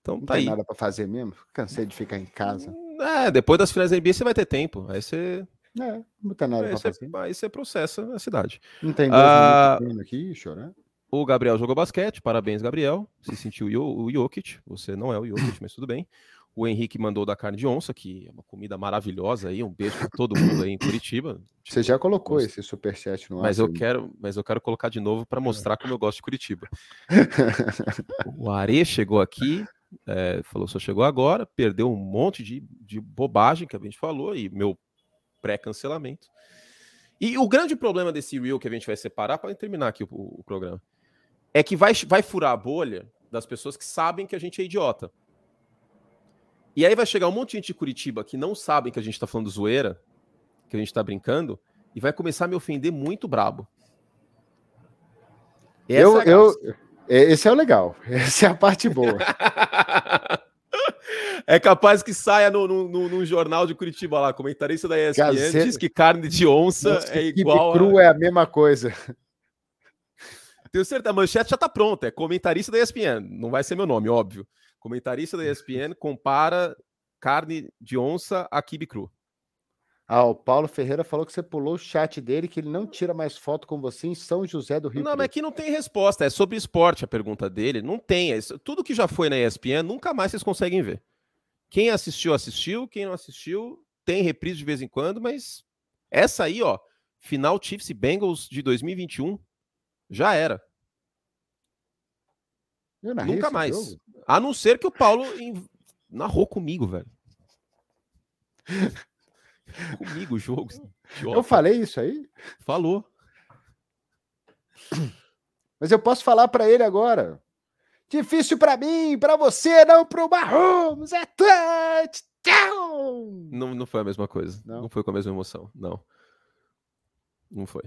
Então, não tá tem aí. nada para fazer mesmo, cansei de ficar em casa. É, depois das finais da NBA você vai ter tempo, aí você... É, não tem nada para fazer. Aí você processa a cidade. Não tem dois ah, aqui, chorar. O Gabriel jogou basquete, parabéns, Gabriel. Se sentiu o Jokic, você não é o Jokic, mas tudo bem. O Henrique mandou da carne de onça, que é uma comida maravilhosa aí. Um beijo para todo mundo aí em Curitiba. Tipo, Você já colocou esse superchat no ar? Mas eu quero, mas eu quero colocar de novo para mostrar como eu gosto de Curitiba. o Are chegou aqui, é, falou só chegou agora, perdeu um monte de, de bobagem que a gente falou e meu pré-cancelamento. E o grande problema desse reel que a gente vai separar para terminar aqui o, o, programa é que vai, vai furar a bolha das pessoas que sabem que a gente é idiota. E aí vai chegar um monte de gente de Curitiba que não sabem que a gente está falando zoeira, que a gente está brincando, e vai começar a me ofender muito brabo. Essa eu, é eu, esse é o legal. Essa é a parte boa. é capaz que saia no, no, no, no, jornal de Curitiba lá, comentarista da ESPN, Gazeta... diz que carne de onça Nossa, é igual. Cru a... é a mesma coisa. Tenho certeza, a manchete já tá pronta, é comentarista da ESPN. Não vai ser meu nome, óbvio. Comentarista da ESPN compara carne de onça a kibe cru. Ah, o Paulo Ferreira falou que você pulou o chat dele, que ele não tira mais foto com você em São José do Rio. Não, mas aqui não tem resposta. É sobre esporte a pergunta dele. Não tem. É tudo que já foi na ESPN, nunca mais vocês conseguem ver. Quem assistiu, assistiu. Quem não assistiu, tem reprise de vez em quando, mas essa aí, ó, final Chiefs e Bengals de 2021, já era. Nunca mais. Jogo? A não ser que o Paulo narrou comigo, velho. comigo o jogo. Eu falei isso aí? Falou. Mas eu posso falar para ele agora. Difícil para mim, para você, não pro Mahomes. É touchdown! Não, não foi a mesma coisa. Não. não foi com a mesma emoção. Não. Não foi.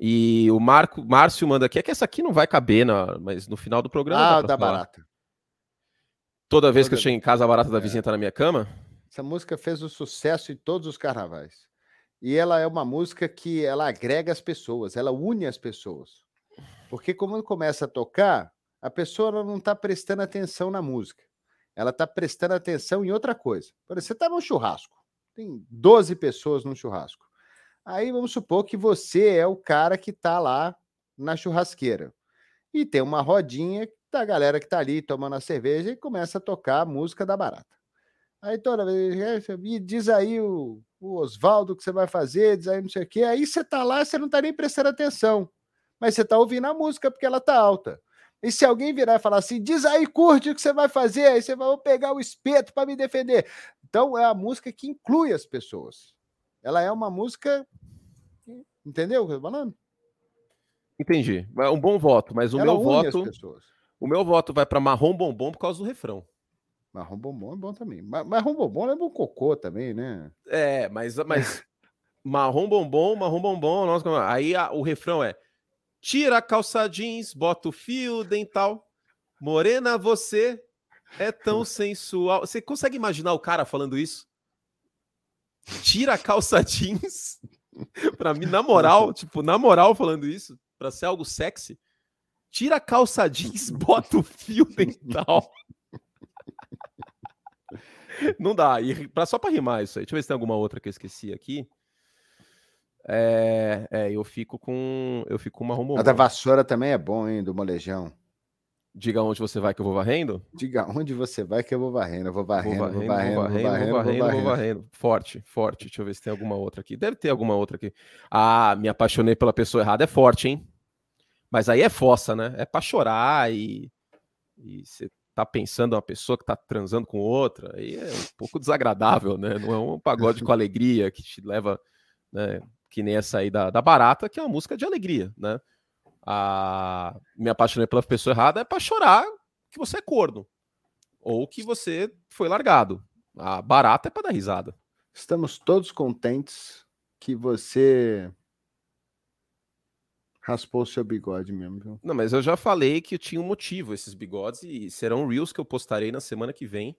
E o Marco, Márcio manda aqui, é que essa aqui não vai caber, na, mas no final do programa. Ah, da falar. barata. Toda vez Toda que eu chego em casa, a barata da é. vizinha tá na minha cama. Essa música fez um sucesso em todos os carnavais. E ela é uma música que ela agrega as pessoas, ela une as pessoas. Porque quando começa a tocar, a pessoa não está prestando atenção na música. Ela está prestando atenção em outra coisa. Por exemplo, você está num churrasco. Tem 12 pessoas num churrasco. Aí vamos supor que você é o cara que está lá na churrasqueira. E tem uma rodinha da galera que está ali tomando a cerveja e começa a tocar a música da barata. Aí toda vez, diz aí o, o Oswaldo que você vai fazer, diz aí não sei o quê. Aí você está lá, você não está nem prestando atenção. Mas você está ouvindo a música porque ela está alta. E se alguém virar e falar assim, diz aí, curte o que você vai fazer, aí você vai pegar o espeto para me defender. Então é a música que inclui as pessoas. Ela é uma música Entendeu o que eu tô falando? Entendi. É um bom voto, mas o Ela meu voto. O meu voto vai para marrom bombom por causa do refrão. Marrom bombom é bom também. Marrom bombom é bom cocô também, né? É, mas, mas marrom bombom, marrom bombom, nossa, aí a, o refrão é tira a calça jeans, bota o fio dental, morena você é tão sensual. Você consegue imaginar o cara falando isso? Tira a calça jeans, pra mim, na moral, tipo, na moral falando isso, pra ser algo sexy. tira a calça jeans, bota o fio dental. Não dá. E pra, só para rimar isso aí. Deixa eu ver se tem alguma outra que eu esqueci aqui. É, é eu fico com. Eu fico com uma romô. A da vassoura também é bom, hein? Do molejão. Diga onde você vai que eu vou varrendo? Diga onde você vai que eu vou varrendo. Eu vou varrendo, vou varrendo, vou varrendo, vou varrendo, vou varrendo, vou varrendo. Forte, forte. Deixa eu ver se tem alguma outra aqui. Deve ter alguma outra aqui. Ah, me apaixonei pela pessoa errada. É forte, hein? Mas aí é fossa, né? É pra chorar e, e você tá pensando uma pessoa que tá transando com outra. Aí é um pouco desagradável, né? Não é um pagode com alegria que te leva, né? Que nem essa aí da, da Barata, que é uma música de alegria, né? A me apaixonei pela pessoa errada é para chorar que você é corno ou que você foi largado. A barata é para dar risada. Estamos todos contentes que você raspou seu bigode mesmo, viu? Não, mas eu já falei que tinha um motivo esses bigodes e serão reels que eu postarei na semana que vem.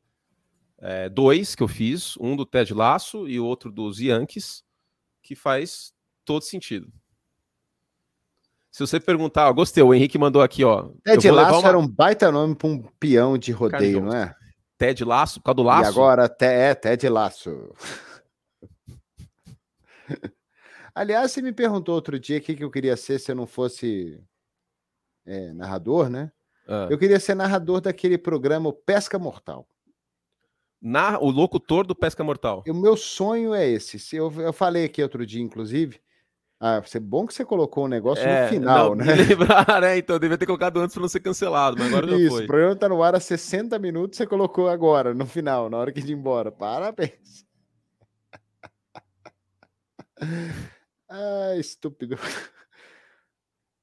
É, dois que eu fiz, um do Ted Laço e o outro dos Yankees, que faz todo sentido. Se você perguntar, ó, gostei, o Henrique mandou aqui, ó. Ted Laço uma... era um baita nome para um peão de rodeio, não é? Ted Laço, por causa do laço? E agora é Ted Laço. Aliás, você me perguntou outro dia o que, que eu queria ser se eu não fosse é, narrador, né? Ah. Eu queria ser narrador daquele programa Pesca Mortal. Na, o locutor do Pesca Mortal. O meu sonho é esse. Eu, eu falei aqui outro dia, inclusive, ah, é bom que você colocou o um negócio é, no final, não, né? lembrar, né? Então, devia ter colocado antes para não ser cancelado, mas agora Isso, já foi. o programa tá no ar há 60 minutos, você colocou agora, no final, na hora que ir embora. Parabéns. ah, estúpido.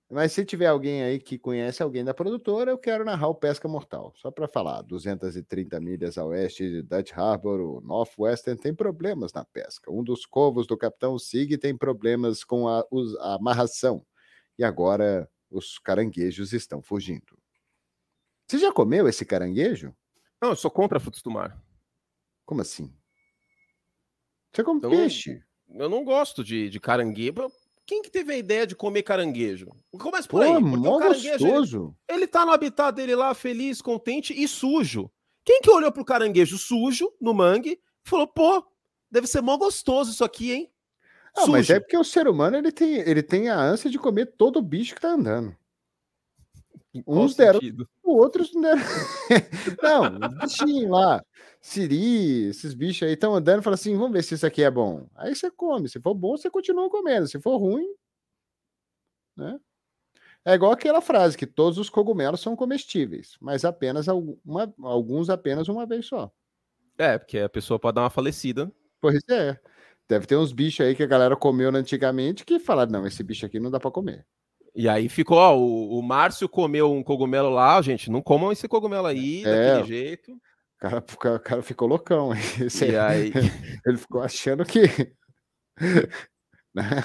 Mas se tiver alguém aí que conhece alguém da produtora, eu quero narrar o Pesca Mortal. Só para falar, 230 milhas a oeste de Dutch Harbor, o Northwestern tem problemas na pesca. Um dos covos do Capitão Sig tem problemas com a, a amarração. E agora os caranguejos estão fugindo. Você já comeu esse caranguejo? Não, eu sou contra frutos do mar. Como assim? Você come então, peixe? Eu não gosto de, de caranguejo quem que teve a ideia de comer caranguejo? Começa por Pô, aí. Porque o caranguejo, gostoso. Ele, ele tá no habitat dele lá, feliz, contente e sujo. Quem que olhou pro caranguejo sujo no mangue e falou, pô, deve ser mó gostoso isso aqui, hein? Não, mas é porque o ser humano ele tem, ele tem a ânsia de comer todo bicho que tá andando. Uns deram, outros não deram. não, bichinho lá, siri, esses bichos aí estão andando e falam assim: vamos ver se isso aqui é bom. Aí você come. Se for bom, você continua comendo. Se for ruim, né? É igual aquela frase que todos os cogumelos são comestíveis, mas apenas uma, alguns apenas uma vez só. É, porque a pessoa pode dar uma falecida. Pois é. Deve ter uns bichos aí que a galera comeu antigamente que falaram: não, esse bicho aqui não dá para comer. E aí ficou, ó, o, o Márcio comeu um cogumelo lá, gente, não comam esse cogumelo aí, é, daquele jeito. O cara, o cara, o cara ficou loucão. Esse, e aí... Ele ficou achando que... né?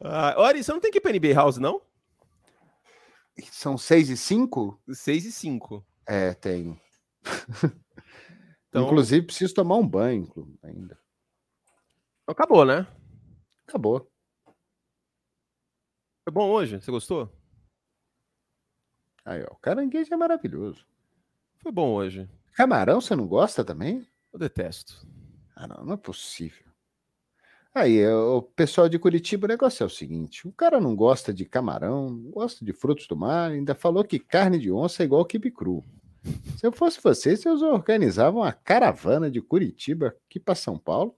ah, Ori, você não tem que ir pra NBA House, não? São 6 e 5? 6 e 5. É, tenho. Então... Inclusive, preciso tomar um banho ainda. Acabou, né? Acabou. Foi bom hoje? Você gostou? Aí, ó, o caranguejo é maravilhoso. Foi bom hoje. Camarão você não gosta também? Eu detesto. Ah, não, não é possível. Aí, o pessoal de Curitiba, o negócio é o seguinte: o cara não gosta de camarão, gosta de frutos do mar, ainda falou que carne de onça é igual quibe cru. Se eu fosse vocês, eu organizava uma caravana de Curitiba aqui para São Paulo,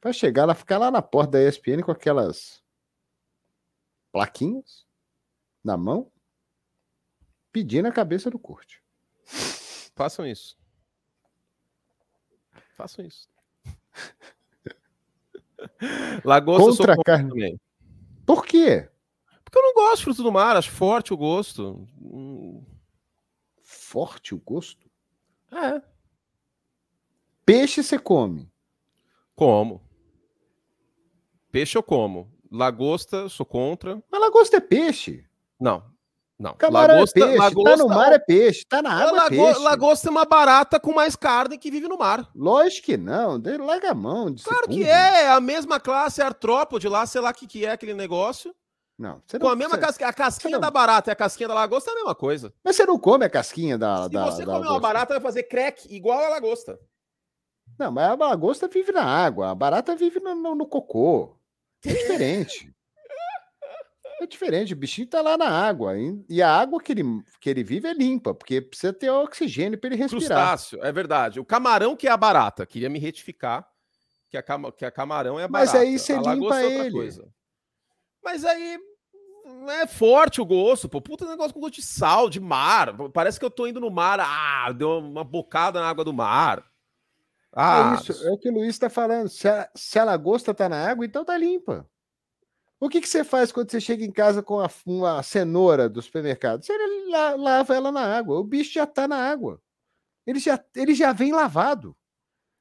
para chegar lá, ficar lá na porta da ESPN com aquelas plaquinhas na mão, pedindo a cabeça do Curte. Façam isso. Façam isso. Lagosta Contra carne. Também. Por quê? Porque eu não gosto de fruto do mar, acho forte o gosto. Forte o gosto? É. Peixe você come? Como. Peixe eu como. Lagosta, sou contra. Mas lagosta é peixe. Não. Não. Camarão lagosta, é peixe. Lagosta, tá no mar é peixe. Tá na água lago, é peixe. Lagosta é uma barata com mais carne que vive no mar. Lógico que não. Larga a mão. Claro que é. é. A mesma classe, é artrópode lá, sei lá o que, que é aquele negócio. Não. Você Com a mesma casquinha, a casquinha da barata e a casquinha da lagosta é a mesma coisa. Mas você não come a casquinha da. Se da, você da comer uma barata, vai fazer crack igual a lagosta. Não, mas a lagosta vive na água, a barata vive no, no, no cocô. É diferente. É diferente, o bichinho tá lá na água. E a água que ele, que ele vive é limpa, porque precisa ter oxigênio para ele respirar. Crustáceo, é verdade. O camarão que é a barata, queria me retificar que a, cama, que a camarão é a barata. Mas aí você limpa é ele. Coisa. Mas aí é forte o gosto, pô. Puta negócio com gosto de sal, de mar. Parece que eu tô indo no mar. Ah, deu uma bocada na água do mar. Ah, é isso, é o que o Luiz está falando. Se a, se a lagosta tá na água, então tá limpa. O que, que você faz quando você chega em casa com a, uma cenoura do supermercado? Você lava ela na água. O bicho já está na água. Ele já, ele já vem lavado.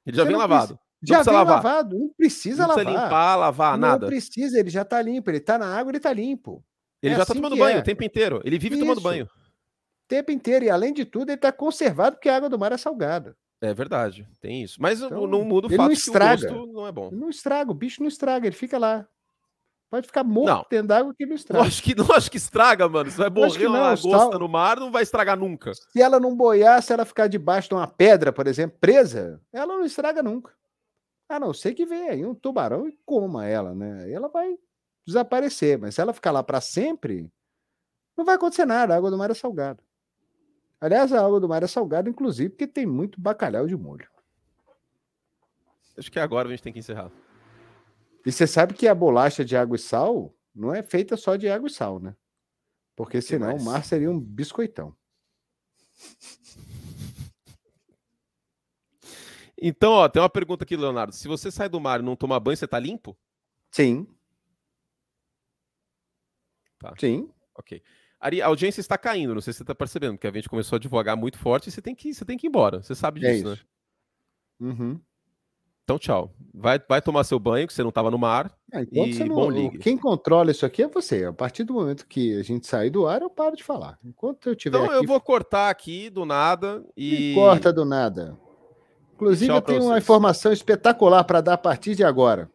Ele já você vem lavado. já vem lavar. lavado. Não precisa não lavar. Precisa limpar, lavar, não nada. Não precisa, ele já está limpo. Ele está na água, ele está limpo. Ele é já está assim tomando banho é. o tempo inteiro. Ele vive Isso. tomando banho. O tempo inteiro. E além de tudo, ele está conservado porque a água do mar é salgada. É verdade, tem isso. Mas então, não muda o fato não estraga. que o gosto não é bom. Ele não estraga, o bicho não estraga, ele fica lá. Pode ficar morto dentro d'água que não estraga. Acho que, não acho que estraga, mano. Se vai morrer uma lagosta no mar, não vai estragar nunca. Se ela não boiar, se ela ficar debaixo de uma pedra, por exemplo, presa, ela não estraga nunca. A não ser que venha aí um tubarão e coma ela, né? Aí ela vai desaparecer. Mas se ela ficar lá para sempre, não vai acontecer nada. A água do mar é salgada. Aliás, a água do mar é salgada, inclusive, porque tem muito bacalhau de molho. Acho que agora a gente tem que encerrar. E você sabe que a bolacha de água e sal não é feita só de água e sal, né? Porque senão o mar seria um biscoitão. Então, ó, tem uma pergunta aqui, Leonardo. Se você sai do mar e não tomar banho, você tá limpo? Sim. Tá. Sim. Ok. Ari, a audiência está caindo, não sei se você está percebendo, porque a gente começou a advogar muito forte e você tem que, você tem que ir embora. Você sabe é disso, é né? Uhum. Então, tchau. Vai, vai tomar seu banho, que você não estava no mar. É, e não, bom ligue. Quem controla isso aqui é você. A partir do momento que a gente sair do ar, eu paro de falar. Enquanto eu tiver. Então, aqui... eu vou cortar aqui do nada e. corta do nada. Inclusive, eu tenho uma informação espetacular para dar a partir de agora.